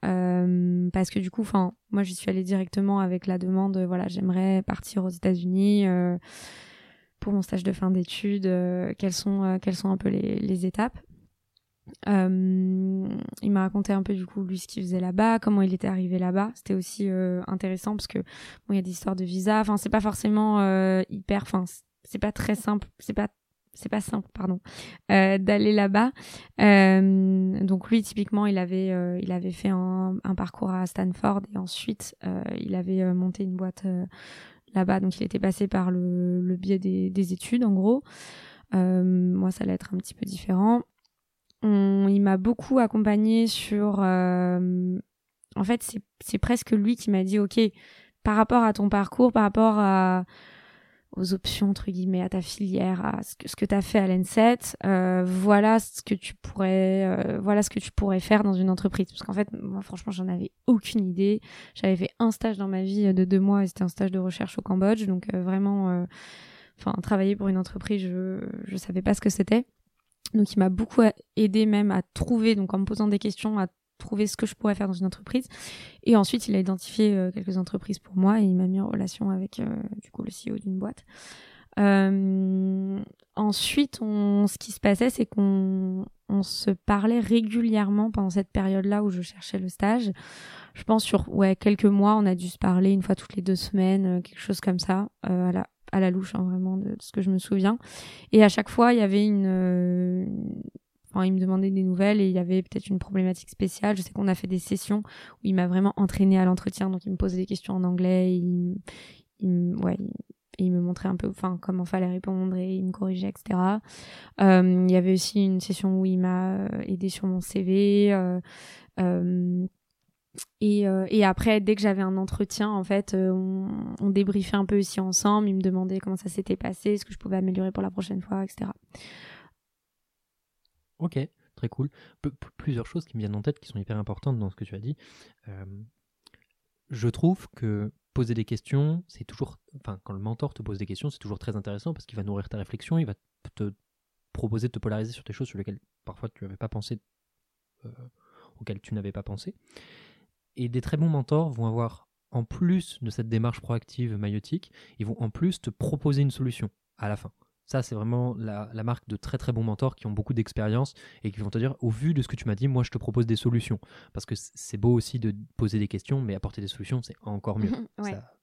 S1: Euh, parce que du coup, enfin, moi, j'y suis allée directement avec la demande. Voilà, j'aimerais partir aux États-Unis pour mon stage de fin d'études. Quelles sont quelles un peu les étapes euh, il m'a raconté un peu du coup lui ce qu'il faisait là-bas, comment il était arrivé là-bas. C'était aussi euh, intéressant parce que bon, il y a des histoires de visa. Enfin, c'est pas forcément euh, hyper. Enfin, c'est pas très simple. C'est pas c'est pas simple, pardon, euh, d'aller là-bas. Euh, donc lui, typiquement, il avait, euh, il avait fait un, un, parcours à Stanford et ensuite il avait monté une boîte là-bas. Donc il était passé par le, le biais des, des, études, en gros. moi, ça allait être un petit peu différent on, il m'a beaucoup accompagné sur. Euh, en fait, c'est presque lui qui m'a dit, ok, par rapport à ton parcours, par rapport aux options entre guillemets à ta filière à ce que, tu as fait à l'ENSET euh, voilà ce que tu pourrais euh, voilà ce que tu pourrais faire dans une entreprise. Parce qu'en fait moi franchement j'en avais aucune idée. J'avais fait un stage dans ma vie de deux mois c'était un stage de recherche au Cambodge. Donc vraiment enfin travailler pour une entreprise je je savais pas ce que c'était donc il m'a beaucoup aidé même à trouver, donc en me posant des questions, à trouver ce que je pourrais faire dans une entreprise. Et ensuite, il a identifié euh, quelques entreprises pour moi et il m'a mis en relation avec euh, du coup le CEO d'une boîte. Euh, ensuite, on, ce qui se passait, c'est qu'on on se parlait régulièrement pendant cette période-là où je cherchais le stage. Je pense sur ouais quelques mois, on a dû se parler une fois toutes les deux semaines, euh, quelque chose comme ça, à la à la louche, hein, vraiment, de, ce que je me souviens. Et à chaque fois, il y avait une... Euh, enfin, il me demandait des nouvelles et il y avait peut-être une problématique spéciale. Je sais qu'on a fait des sessions où il m'a vraiment entraîné à l'entretien, donc il me posait des questions en anglais, il, il, ouais, il, me montrait un peu enfin comment fallait répondre et il me corrigeait etc euh, il y avait aussi une session où il m'a euh, aidé sur mon CV et, euh, et après, dès que j'avais un entretien, en fait, euh, on, débriefait un peu aussi ensemble. Il me demandait comment ça s'était passé, ce que je pouvais améliorer pour la prochaine fois, etc.
S2: Ok, très cool. Plusieurs choses qui me viennent en tête qui sont hyper importantes dans ce que tu as dit. Euh, je trouve que poser des questions, c'est toujours, enfin, quand le mentor te pose des questions, c'est toujours très intéressant parce qu'il va nourrir ta réflexion, il va te proposer de te polariser sur des choses sur lesquelles parfois tu n'avais pas pensé, auxquelles tu n'avais pas pensé. Et des très bons mentors vont avoir, en plus de cette démarche proactive maïotique, ils vont en plus te proposer une solution à la fin. Ça, c'est vraiment la, la, marque de très très bons mentors qui ont beaucoup d'expérience et qui vont te dire, au vu de ce que tu m'as dit, moi je te propose des solutions. Parce que c'est beau aussi de poser des questions, mais apporter des solutions, c'est encore mieux.
S1: ouais.
S2: Ça...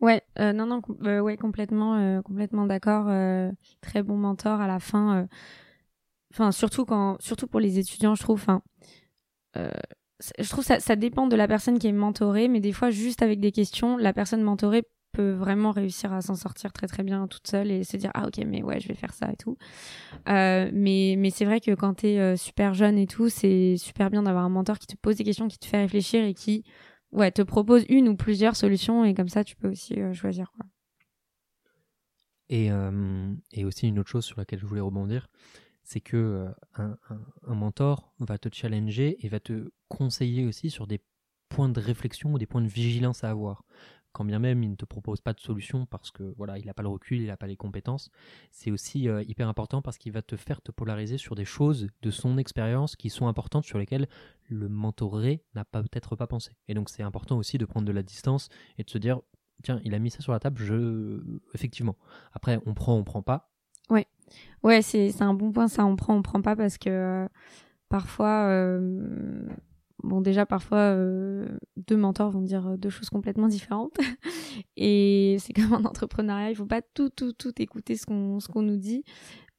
S1: Ouais, euh, non, non, euh, ouais, complètement, euh, complètement d'accord. Très bon mentor à la fin. Enfin, surtout quand, surtout pour les étudiants, je trouve. Je trouve ça, ça dépend de la personne qui est mentorée, mais des fois, juste avec des questions, la personne mentorée peut vraiment réussir à s'en sortir très très bien toute seule et se dire ah ok mais ouais je vais faire ça et tout. Euh, mais mais c'est vrai que quand t'es euh, super jeune et tout c'est super bien d'avoir un mentor qui te pose des questions qui te fait réfléchir et qui ouais te propose une ou plusieurs solutions et comme ça tu peux aussi euh, choisir quoi.
S2: Et, euh, et aussi une autre chose sur laquelle je voulais rebondir c'est que euh, un, un, un, mentor va te challenger et va te conseiller aussi sur des points de réflexion ou des points de vigilance à avoir. Quand bien même il ne te propose pas de solution parce que voilà, il n'a pas le recul, il n'a pas les compétences, c'est aussi euh, hyper important parce qu'il va te faire te polariser sur des choses de son expérience qui sont importantes sur lesquelles le mentoré n'a peut-être pas pensé. Et donc c'est important aussi de prendre de la distance et de se dire tiens, il a mis ça sur la table, je effectivement. Après on prend, on prend pas.
S1: Ouais. Ouais, c'est un bon point, ça. On prend, on prend pas parce que euh, parfois, euh, bon, déjà, parfois, euh, deux mentors vont dire deux choses complètement différentes. [laughs] Et c'est comme en entrepreneuriat, il faut pas tout, tout, tout écouter ce qu'on ce qu'on nous dit.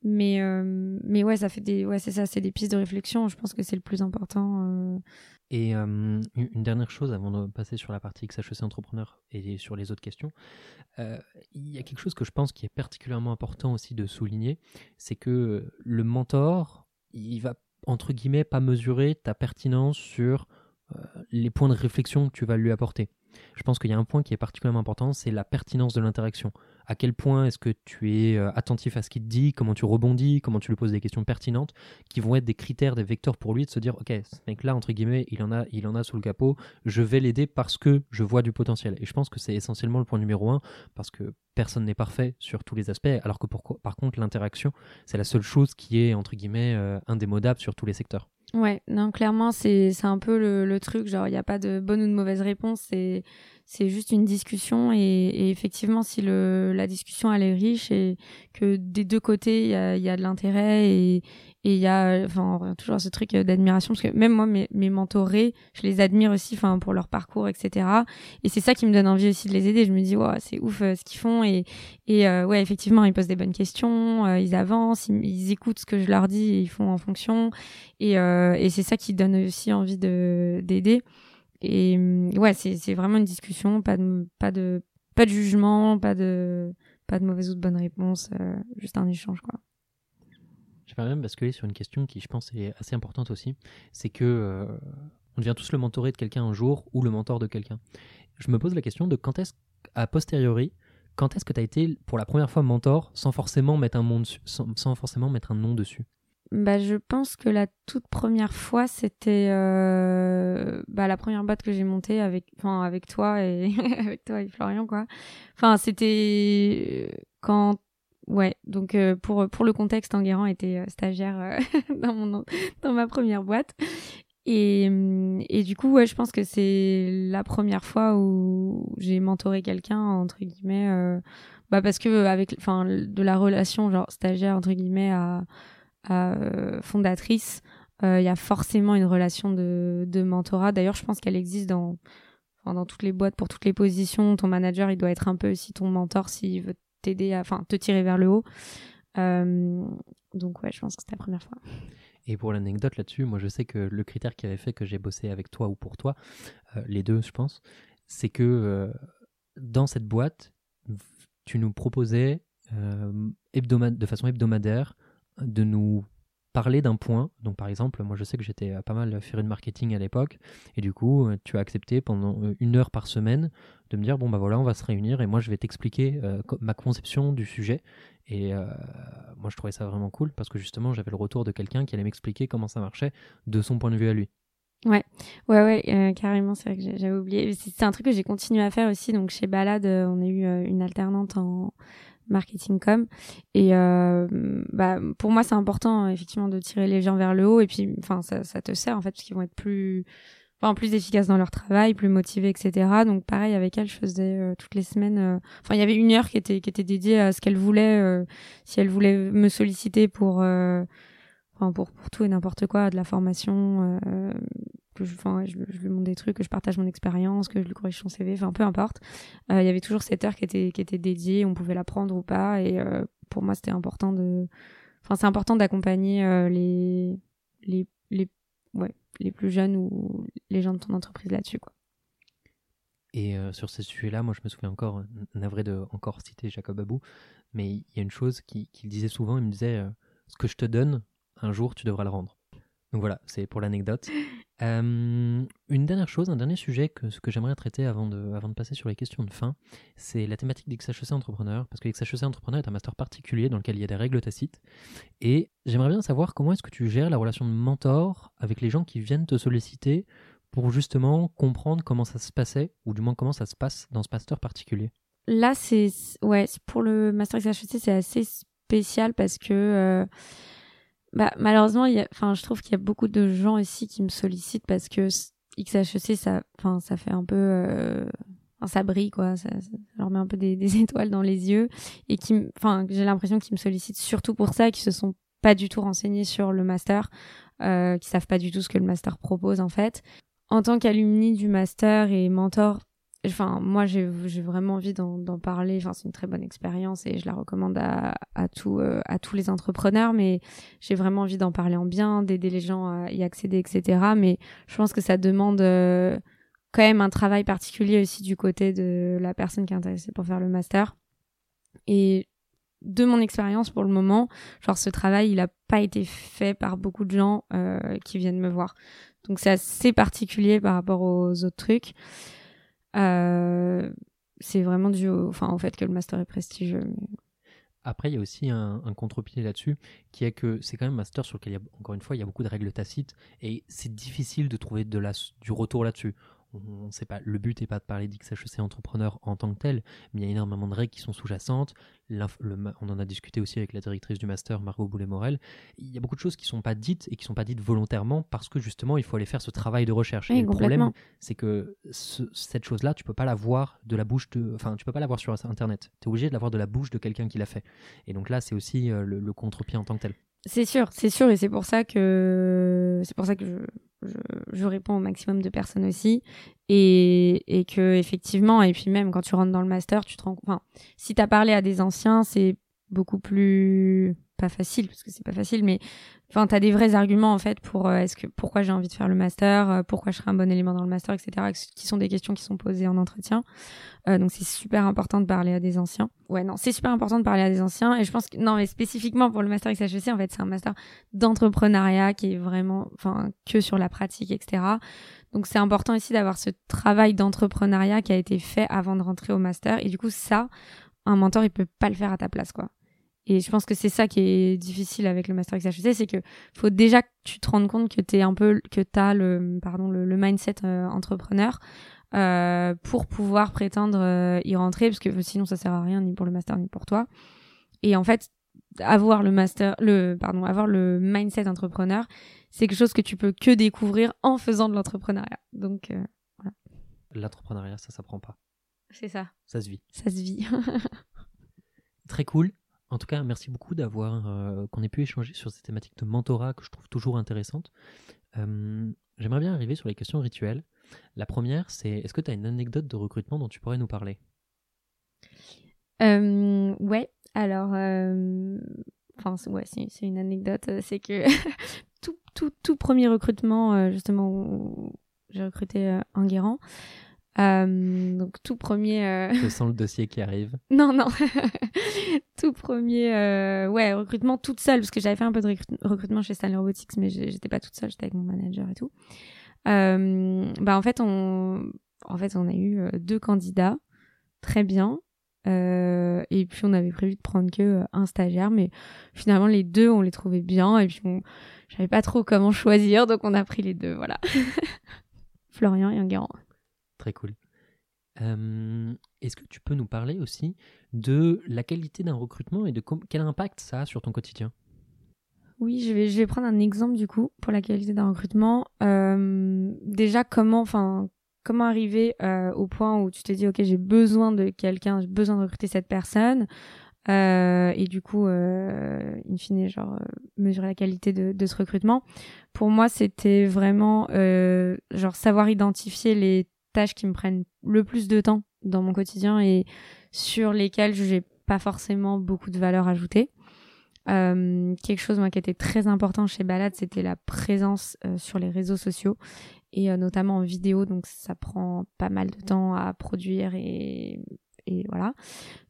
S1: Mais, euh, mais ouais, ça fait des, ouais, c'est ça, c'est des pistes de réflexion. Je pense que c'est le plus important. euh.
S2: Et euh, une dernière chose avant de passer sur la partie XHEC entrepreneur et sur les autres questions, euh, il y a quelque chose que je pense qui est particulièrement important aussi de souligner, c'est que le mentor, il va entre guillemets pas mesurer ta pertinence sur euh, les points de réflexion que tu vas lui apporter. Je pense qu'il y a un point qui est particulièrement important, c'est la pertinence de l'interaction. À quel point est-ce que tu es euh, attentif à ce qu'il te dit, comment tu rebondis, comment tu lui poses des questions pertinentes, qui vont être des critères, des vecteurs pour lui de se dire, ok, ce mec-là, entre guillemets, il en, a, il en a sous le capot, je vais l'aider parce que je vois du potentiel. Et je pense que c'est essentiellement le point numéro un, parce que personne n'est parfait sur tous les aspects, alors que par contre, l'interaction, c'est la seule chose qui est, entre guillemets, euh, indémodable sur tous les secteurs.
S1: Ouais, non, clairement, c'est un peu le, le truc, genre, il n'y a pas de bonne ou de mauvaise réponse, c'est juste une discussion et, et, effectivement si le la discussion elle est riche et que des deux côtés il y a, y a de l'intérêt et et il y a enfin toujours ce truc d'admiration parce que même moi mes, mes mentorés je les admire aussi enfin pour leur parcours etc et c'est ça qui me donne envie aussi de les aider. Je me dis ouais, c'est ouf euh, ce qu'ils font. Et et euh, ouais effectivement ils posent des bonnes questions euh, ils avancent ils, écoutent ce que je leur dis et ils font en fonction. Et et c'est ça qui donne aussi envie de d'aider. Et mm, ouais, c'est vraiment une discussion, pas de, pas de, pas de jugement, pas de, pas de mauvaise ou de bonne réponse, euh, juste un échange, quoi.
S2: J'aimerais même basculer sur une question qui, je pense, est assez importante aussi. C'est que euh, on devient tous le mentoré de quelqu'un un jour ou le mentor de quelqu'un. Je me pose la question de quand est-ce, a posteriori, quand est-ce que tu as été pour la première fois mentor sans forcément mettre un, nom dessus,
S1: bah, je pense que la toute première fois, c'était euh, bah, la première boîte que j'ai montée avec, avec toi et [laughs] avec toi et Florian, quoi. Enfin, c'était euh, quand, ouais. Donc euh, pour pour le contexte, Enguerrand était stagiaire [laughs] dans mon dans ma première boîte. Et, et du coup, ouais, je pense que c'est la première fois où j'ai mentoré quelqu'un entre guillemets, bah parce que avec, enfin, de la relation genre stagiaire entre guillemets à euh, fondatrice, euh, il y a forcément une relation de, de mentorat. D'ailleurs, je pense qu'elle existe dans, dans toutes les boîtes, pour toutes les positions. Ton manager, il doit être un peu aussi ton mentor s'il veut t'aider, à, enfin, te tirer vers le haut. Euh, donc, ouais, je pense que c'est la première fois.
S2: Et pour l'anecdote là-dessus, moi je sais que le critère qui avait fait que j'ai bossé avec toi ou pour toi, les deux je pense, c'est que dans cette boîte, tu nous proposais de façon hebdomadaire de nous parler d'un point. Donc par exemple, moi je sais que j'étais pas mal féru de marketing à l'époque, et du coup euh, tu as accepté pendant euh, une heure par semaine de me dire bon bah voilà on va se réunir et moi je vais t'expliquer euh, ma conception du sujet. Et moi je trouvais ça vraiment cool parce que justement j'avais le retour de quelqu'un qui allait m'expliquer comment ça marchait de son point de vue à lui.
S1: Ouais, ouais, ouais, carrément, c'est vrai que j'avais oublié. C'est un truc que j'ai continué à faire aussi. Donc chez Balade, on a eu une alternante en marketing com et euh, bah pour moi c'est important effectivement de tirer les gens vers le haut et puis enfin ça, ça te sert en fait parce qu'ils vont être plus enfin plus efficaces dans leur travail plus motivés etc donc pareil avec elle je faisais euh, toutes les semaines euh, enfin il y avait une heure qui était qui était dédiée à ce qu'elle voulait euh, si elle voulait me solliciter pour pour tout et n'importe quoi de la formation que je, lui montre des trucs, que je partage mon expérience, que je lui corrige son CV, enfin peu importe. Euh, il y avait toujours cette heure qui était, qui était dédiée, on pouvait la prendre ou pas. Et euh, pour moi, c'était important de. Enfin, c'est important d'accompagner euh, les, les, les, ouais, les plus jeunes ou les gens de ton entreprise là-dessus. Quoi.
S2: Et sur ce sujet-là, moi je me souviens encore, navré de encore citer Jacob Abou, mais il y a une chose qu'il disait souvent, il me disait Ce que je te donne, un jour tu devras le rendre. Donc voilà, c'est pour l'anecdote. [laughs] Euh, une dernière chose, un dernier sujet que, que j'aimerais traiter avant de, avant de passer sur les questions de fin, c'est la thématique d'XHEC Entrepreneur, parce que XHEC Entrepreneur est un master particulier dans lequel il y a des règles tacites, et j'aimerais bien savoir comment est-ce que tu gères la relation de mentor avec les gens qui viennent te solliciter pour justement comprendre comment ça se passait, ou du moins comment ça se passe dans ce master particulier.
S1: Là, c'est ouais, pour le master XHEC, c'est assez spécial parce que... Euh, bah, malheureusement, il y a, enfin, je trouve qu'il y a beaucoup de gens ici qui me sollicitent parce que XHEC, ça, enfin, ça fait un peu, euh, ça brille, quoi. Ça, leur met un peu des, des, [laughs] étoiles dans les yeux et qui, enfin, j'ai l'impression qu'ils me sollicitent surtout pour ça, qui se sont pas du tout renseignés sur le master, euh, qui savent pas du tout ce que le master propose, en fait. En tant qu'alumni du master et mentor, enfin moi j'ai vraiment envie d'en parler. Enfin c'est une très bonne expérience et je la recommande euh, à tous les entrepreneurs mais j'ai vraiment envie d'en parler en bien d'aider les gens à y accéder etc mais je pense que ça demande euh, quand même un travail particulier aussi du côté de la personne qui est intéressée pour faire le master. Et de mon expérience pour le moment genre ce travail il a pas été fait par beaucoup de gens euh, qui viennent me voir. Donc c'est assez particulier par rapport aux autres trucs c'est vraiment dû au, enfin, au fait que le master est prestigieux.
S2: Après, il y a aussi un, contre-pied là-dessus, qui est que c'est quand même un master sur lequel, il y a, encore une fois, il y a beaucoup de règles tacites, et c'est difficile de trouver du retour là-dessus on, sait pas, le but n'est pas de parler d'XHEC entrepreneur en tant que tel, mais il y a énormément de règles qui sont sous-jacentes. on en a discuté aussi avec la directrice du master, Margot Boulet-Morel. Il y a beaucoup de choses qui ne sont pas dites et qui ne sont pas dites volontairement parce que justement, il faut aller faire ce travail de recherche. et le problème, c'est que cette chose-là, tu peux pas la voir de la bouche de, enfin, tu peux pas la voir sur Internet. Tu es obligé de la voir de la bouche de quelqu'un qui l'a fait. Et donc là, c'est aussi euh, le, le contre-pied en tant que tel.
S1: C'est sûr, c'est sûr, et c'est pour ça que c'est pour ça que je je, réponds au maximum de personnes aussi. Et, et que effectivement et puis même quand tu rentres dans le master tu te rends enfin si tu as parlé à des anciens c'est beaucoup plus pas facile parce que c'est pas facile mais enfin tu as des vrais arguments en fait pour euh, est-ce que pourquoi j'ai envie de faire le master euh, pourquoi je serai un bon élément dans le master etc qui sont des questions qui sont posées en entretien. Euh, donc c'est super important de parler à des anciens. Ouais non c'est super important de parler à des anciens et je pense que non mais spécifiquement pour le master XHEC en fait c'est un master d'entrepreneuriat qui est vraiment enfin que sur la pratique etc donc c'est important aussi d'avoir ce travail d'entrepreneuriat qui a été fait avant de rentrer au master et du coup ça un mentor il peut pas le faire à ta place quoi et je pense que c'est ça qui est difficile avec le master XHEC, c'est que faut déjà que tu te rendes compte que tu es un peu que tu as le pardon le, mindset euh, entrepreneur euh, pour pouvoir prétendre euh, y rentrer parce que sinon ça sert à rien ni pour le master ni pour toi. Et en fait, avoir le master le pardon, avoir le mindset entrepreneur, c'est quelque chose que tu peux que découvrir en faisant de l'entrepreneuriat. Donc voilà.
S2: L'entrepreneuriat, ça s'apprend pas.
S1: C'est ça.
S2: Ça se vit.
S1: Ça se vit. [laughs]
S2: Très cool. En tout cas, merci beaucoup d'avoir euh, qu'on ait pu échanger sur ces thématiques de mentorat que je trouve toujours intéressantes. Euh, j'aimerais bien arriver sur les questions rituelles. La première, c'est est-ce que tu as une anecdote de recrutement dont tu pourrais nous parler?
S1: Euh, Ouais, alors, enfin, ouais, c'est une anecdote. C'est que [laughs] tout, tout, tout, premier recrutement, justement, j'ai recruté Enguerrand. Euh, donc tout premier. Euh...
S2: Je sens le dossier qui arrive. [laughs]
S1: non non. [laughs] tout premier, euh, ouais recrutement toute seule parce que j'avais fait un peu de recrutement chez Stanley Robotics, mais j'étais pas toute seule, j'étais avec mon manager et tout. Euh, bah en fait on, en fait on a eu euh, deux candidats très bien. et puis on avait prévu de prendre que un stagiaire, mais finalement les deux on les trouvait bien et puis on, j'avais pas trop comment choisir, donc on a pris les deux, voilà. [laughs] Florian et Enguerrand.
S2: Très cool. Est-ce que tu peux nous parler aussi de la qualité d'un recrutement et de quel impact ça a sur ton quotidien?
S1: Oui, je vais, je vais prendre un exemple du coup pour la qualité d'un recrutement. déjà, comment, comment arriver au point où tu te dis, ok, j'ai besoin de quelqu'un, j'ai besoin de recruter cette personne. et du coup, in fine, genre mesurer la qualité de, de ce recrutement. Pour moi, c'était vraiment genre savoir identifier les tâches qui me prennent le plus de temps dans mon quotidien et sur lesquelles je n'ai pas forcément beaucoup de valeur ajoutée. Euh, quelque chose moi qui était très important chez Balade, c'était la présence euh, sur les réseaux sociaux et euh, notamment en vidéo. Donc ça prend pas mal de temps à produire et, et voilà.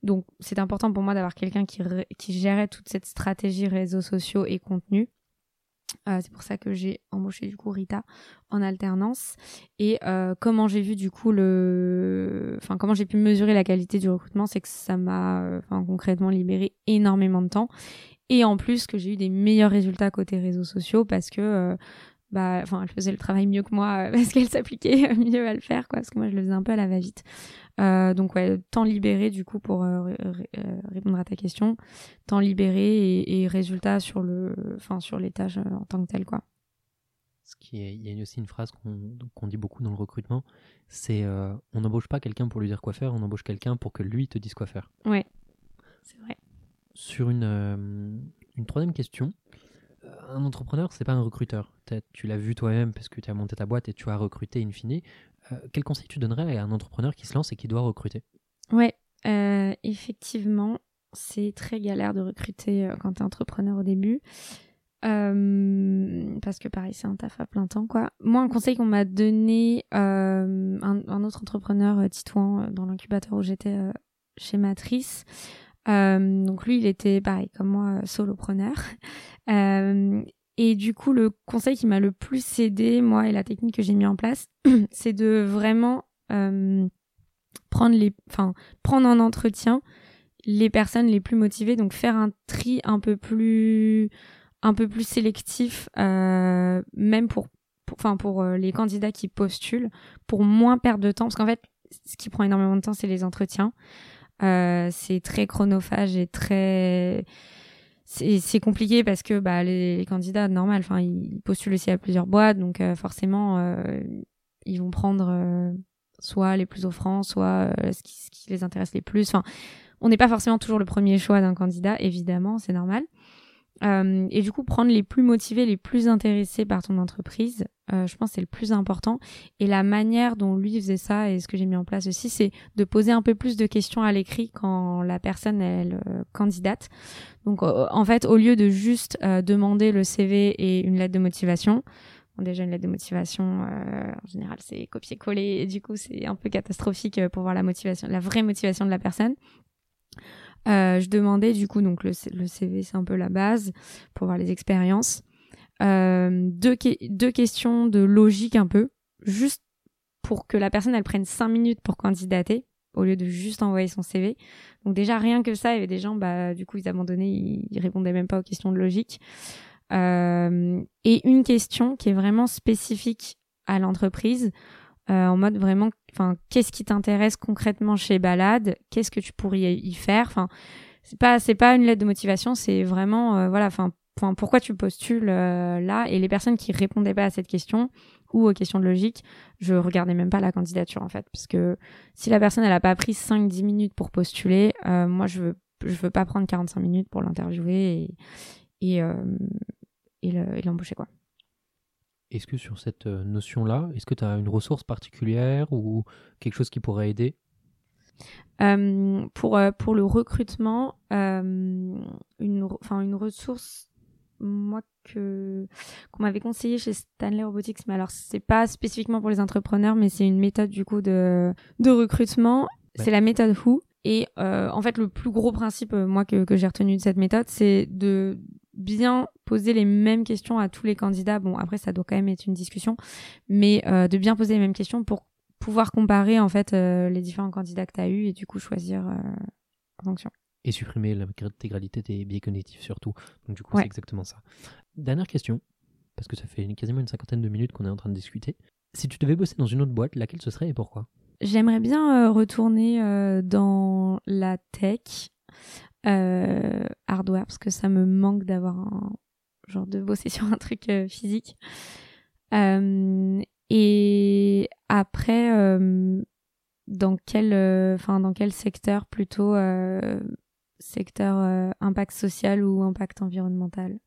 S1: Donc c'est important pour moi d'avoir quelqu'un qui, qui gérait toute cette stratégie réseaux sociaux et contenu. Euh, c'est pour ça que j'ai embauché du coup Rita en alternance. Et euh, comment j'ai vu du coup le, enfin comment j'ai pu mesurer la qualité du recrutement, c'est que ça m'a, euh, concrètement libéré énormément de temps. Et en plus que j'ai eu des meilleurs résultats côté réseaux sociaux parce que bah enfin elle faisait le travail mieux que moi [laughs] parce qu'elle s'appliquait [laughs] mieux à le faire quoi parce que moi je le faisais un peu à la va vite euh, donc ouais temps libéré du coup pour euh, euh, répondre à ta question temps libéré et, et résultat sur le enfin sur les tâches en tant que tel quoi
S2: ce qui est, il y a aussi une phrase qu'on dit beaucoup dans le recrutement, c'est on n'embauche pas quelqu'un pour lui dire quoi faire, on embauche quelqu'un pour que lui te dise quoi faire.
S1: Ouais, c'est vrai.
S2: Sur une, une troisième question, un entrepreneur, c'est pas un recruteur. Tu l'as vu toi-même parce que tu as monté ta boîte et tu as recruté in fine. Euh, quel conseil tu donnerais à un entrepreneur qui se lance et qui doit recruter?
S1: Ouais, euh, effectivement, c'est très galère de recruter euh, quand tu es entrepreneur au début. parce que pareil, c'est un taf à plein temps, quoi. Moi, un conseil qu'on m'a donné, un, autre entrepreneur, Titouan, dans l'incubateur où j'étais chez Matrice, donc lui, il était pareil comme moi, solopreneur. Euh, et du coup, le conseil qui m'a le plus aidé, moi, et la technique que j'ai mis en place, [clears throat] c'est de vraiment euh, prendre les, enfin, prendre en entretien les personnes les plus motivées, donc faire un tri un peu plus, un peu plus sélectif, euh, même pour, enfin, pour, euh, les candidats qui postulent, pour moins perdre de temps, parce qu'en fait, ce qui prend énormément de temps, c'est les entretiens. Euh, c'est très chronophage et très c'est compliqué parce que bah, les, candidats normal enfin ils postulent aussi à plusieurs boîtes donc euh, forcément euh, ils vont prendre euh, soit les plus offrants soit ce qui, ce, qui, les intéresse les plus. Enfin on n'est pas forcément toujours le premier choix d'un candidat évidemment c'est normal. Euh, et du coup, prendre les plus motivés, les plus intéressés par ton entreprise, euh, je pense c'est le plus important. Et la manière dont lui faisait ça et ce que j'ai mis en place aussi, c'est de poser un peu plus de questions à l'écrit quand la personne elle euh, candidate. Donc en fait, au lieu de juste demander le CV et une lettre de motivation, bon, déjà une lettre de motivation en général c'est copier-coller et du coup c'est un peu catastrophique pour voir la motivation, la vraie motivation de la personne. Euh, je demandais du coup, donc le CV c'est un peu la base pour voir les expériences. Euh, deux, deux questions de logique un peu, juste pour que la personne elle prenne cinq minutes pour candidater au lieu de juste envoyer son CV. Donc déjà rien que ça, il y avait des gens, bah du coup ils abandonnaient, ils, ils répondaient même pas aux questions de logique. Euh, et une question qui est vraiment spécifique à l'entreprise, euh, en mode vraiment, enfin, qu'est-ce qui t'intéresse concrètement chez Balade Qu'est-ce que tu pourrais y faire? Enfin, c'est pas, c'est pas une lettre de motivation, c'est vraiment, euh, voilà, enfin, pourquoi tu postules euh, là Et les personnes qui répondaient pas à cette question ou aux questions de logique, je regardais même pas la candidature en fait, parce que si la personne elle a pas pris 5-10 minutes pour postuler, moi je veux, je veux pas prendre 45 minutes pour l'interviewer et et, et l'embaucher quoi.
S2: Est-ce que sur cette euh, notion-là, est-ce que tu as une ressource particulière ou quelque chose qui pourrait aider?
S1: Euh, pour, euh, pour le recrutement, une, une ressource, moi, que, qu'on m'avait conseillé chez Stanley Robotics, mais alors c'est pas spécifiquement pour les entrepreneurs, mais c'est une méthode du coup de, de recrutement. C'est la méthode Who. Et en fait, le plus gros principe, moi, que, que j'ai retenu de cette méthode, c'est de bien poser les mêmes questions à tous les candidats. Bon, après, ça doit quand même être une discussion, mais euh, de bien poser les mêmes questions pour pouvoir comparer en fait euh, les différents candidats que tu as eu et du coup choisir euh, en fonction.
S2: Et supprimer l'intégralité des biais cognitifs surtout. Donc du coup, c'est exactement ça. Dernière question, parce que ça fait quasiment une cinquantaine de minutes qu'on est en train de discuter. Si tu devais bosser dans une autre boîte, laquelle ce serait et pourquoi?
S1: J'aimerais bien retourner dans la tech euh, hardware parce que ça me manque d'avoir un genre de bosser [laughs] sur un truc euh, physique. Euh, et après, euh, dans quel, enfin dans quel secteur plutôt secteur impact social ou impact environnemental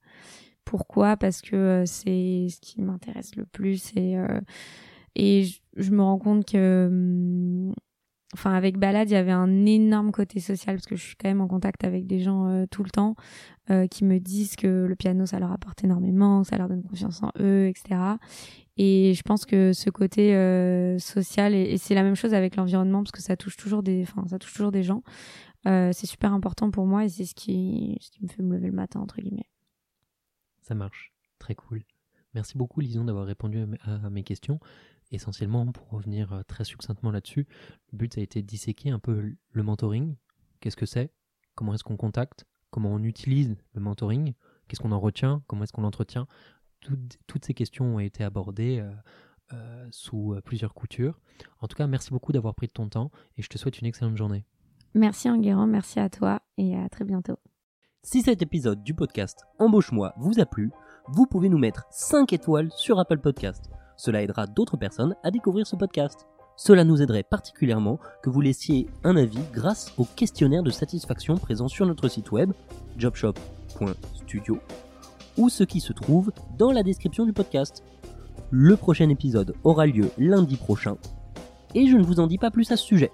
S1: Pourquoi? Parce que c'est ce qui m'intéresse le plus et et je, me rends compte que hum, enfin avec Balade, il y avait un énorme côté social parce que je suis quand même en contact avec des gens euh, tout le temps euh, qui me disent que le piano ça leur apporte énormément, ça leur donne confiance en eux, etc. Et je pense que ce côté euh, social et, c'est la même chose avec l'environnement parce que ça touche toujours des, enfin ça touche toujours des gens. C'est super important pour moi et c'est ce qui, ce qui me fait me lever le matin entre guillemets.
S2: Ça marche, très cool. Merci beaucoup Lison d'avoir répondu à mes questions essentiellement, pour revenir euh, très succinctement là-dessus, le but a été de disséquer un peu le mentoring. Qu'est-ce que c'est? Comment est-ce qu'on contacte? Comment on utilise le mentoring? Qu'est-ce qu'on en retient? Comment est-ce qu'on l'entretient? Toutes ces questions ont été abordées euh, euh, sous plusieurs coutures. En tout cas, merci beaucoup d'avoir pris de ton temps et je te souhaite une excellente journée.
S1: Merci Enguerrand, merci à toi et à très bientôt.
S2: Si cet épisode du podcast Embauche-moi vous a plu, vous pouvez nous mettre 5 étoiles sur Apple Podcast. Cela aidera d'autres personnes à découvrir ce podcast. Cela nous aiderait particulièrement que vous laissiez un avis grâce au questionnaire de satisfaction présent sur notre site web jobshop.studio ou ce qui se trouve dans la description du podcast. Le prochain épisode aura lieu lundi prochain et je ne vous en dis pas plus à ce sujet.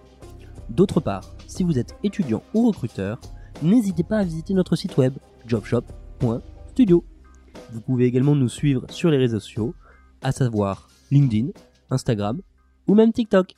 S2: D'autre part, si vous êtes étudiant ou recruteur, n'hésitez pas à visiter notre site web jobshop.studio. Vous pouvez également nous suivre sur les réseaux sociaux à savoir LinkedIn, Instagram ou même TikTok.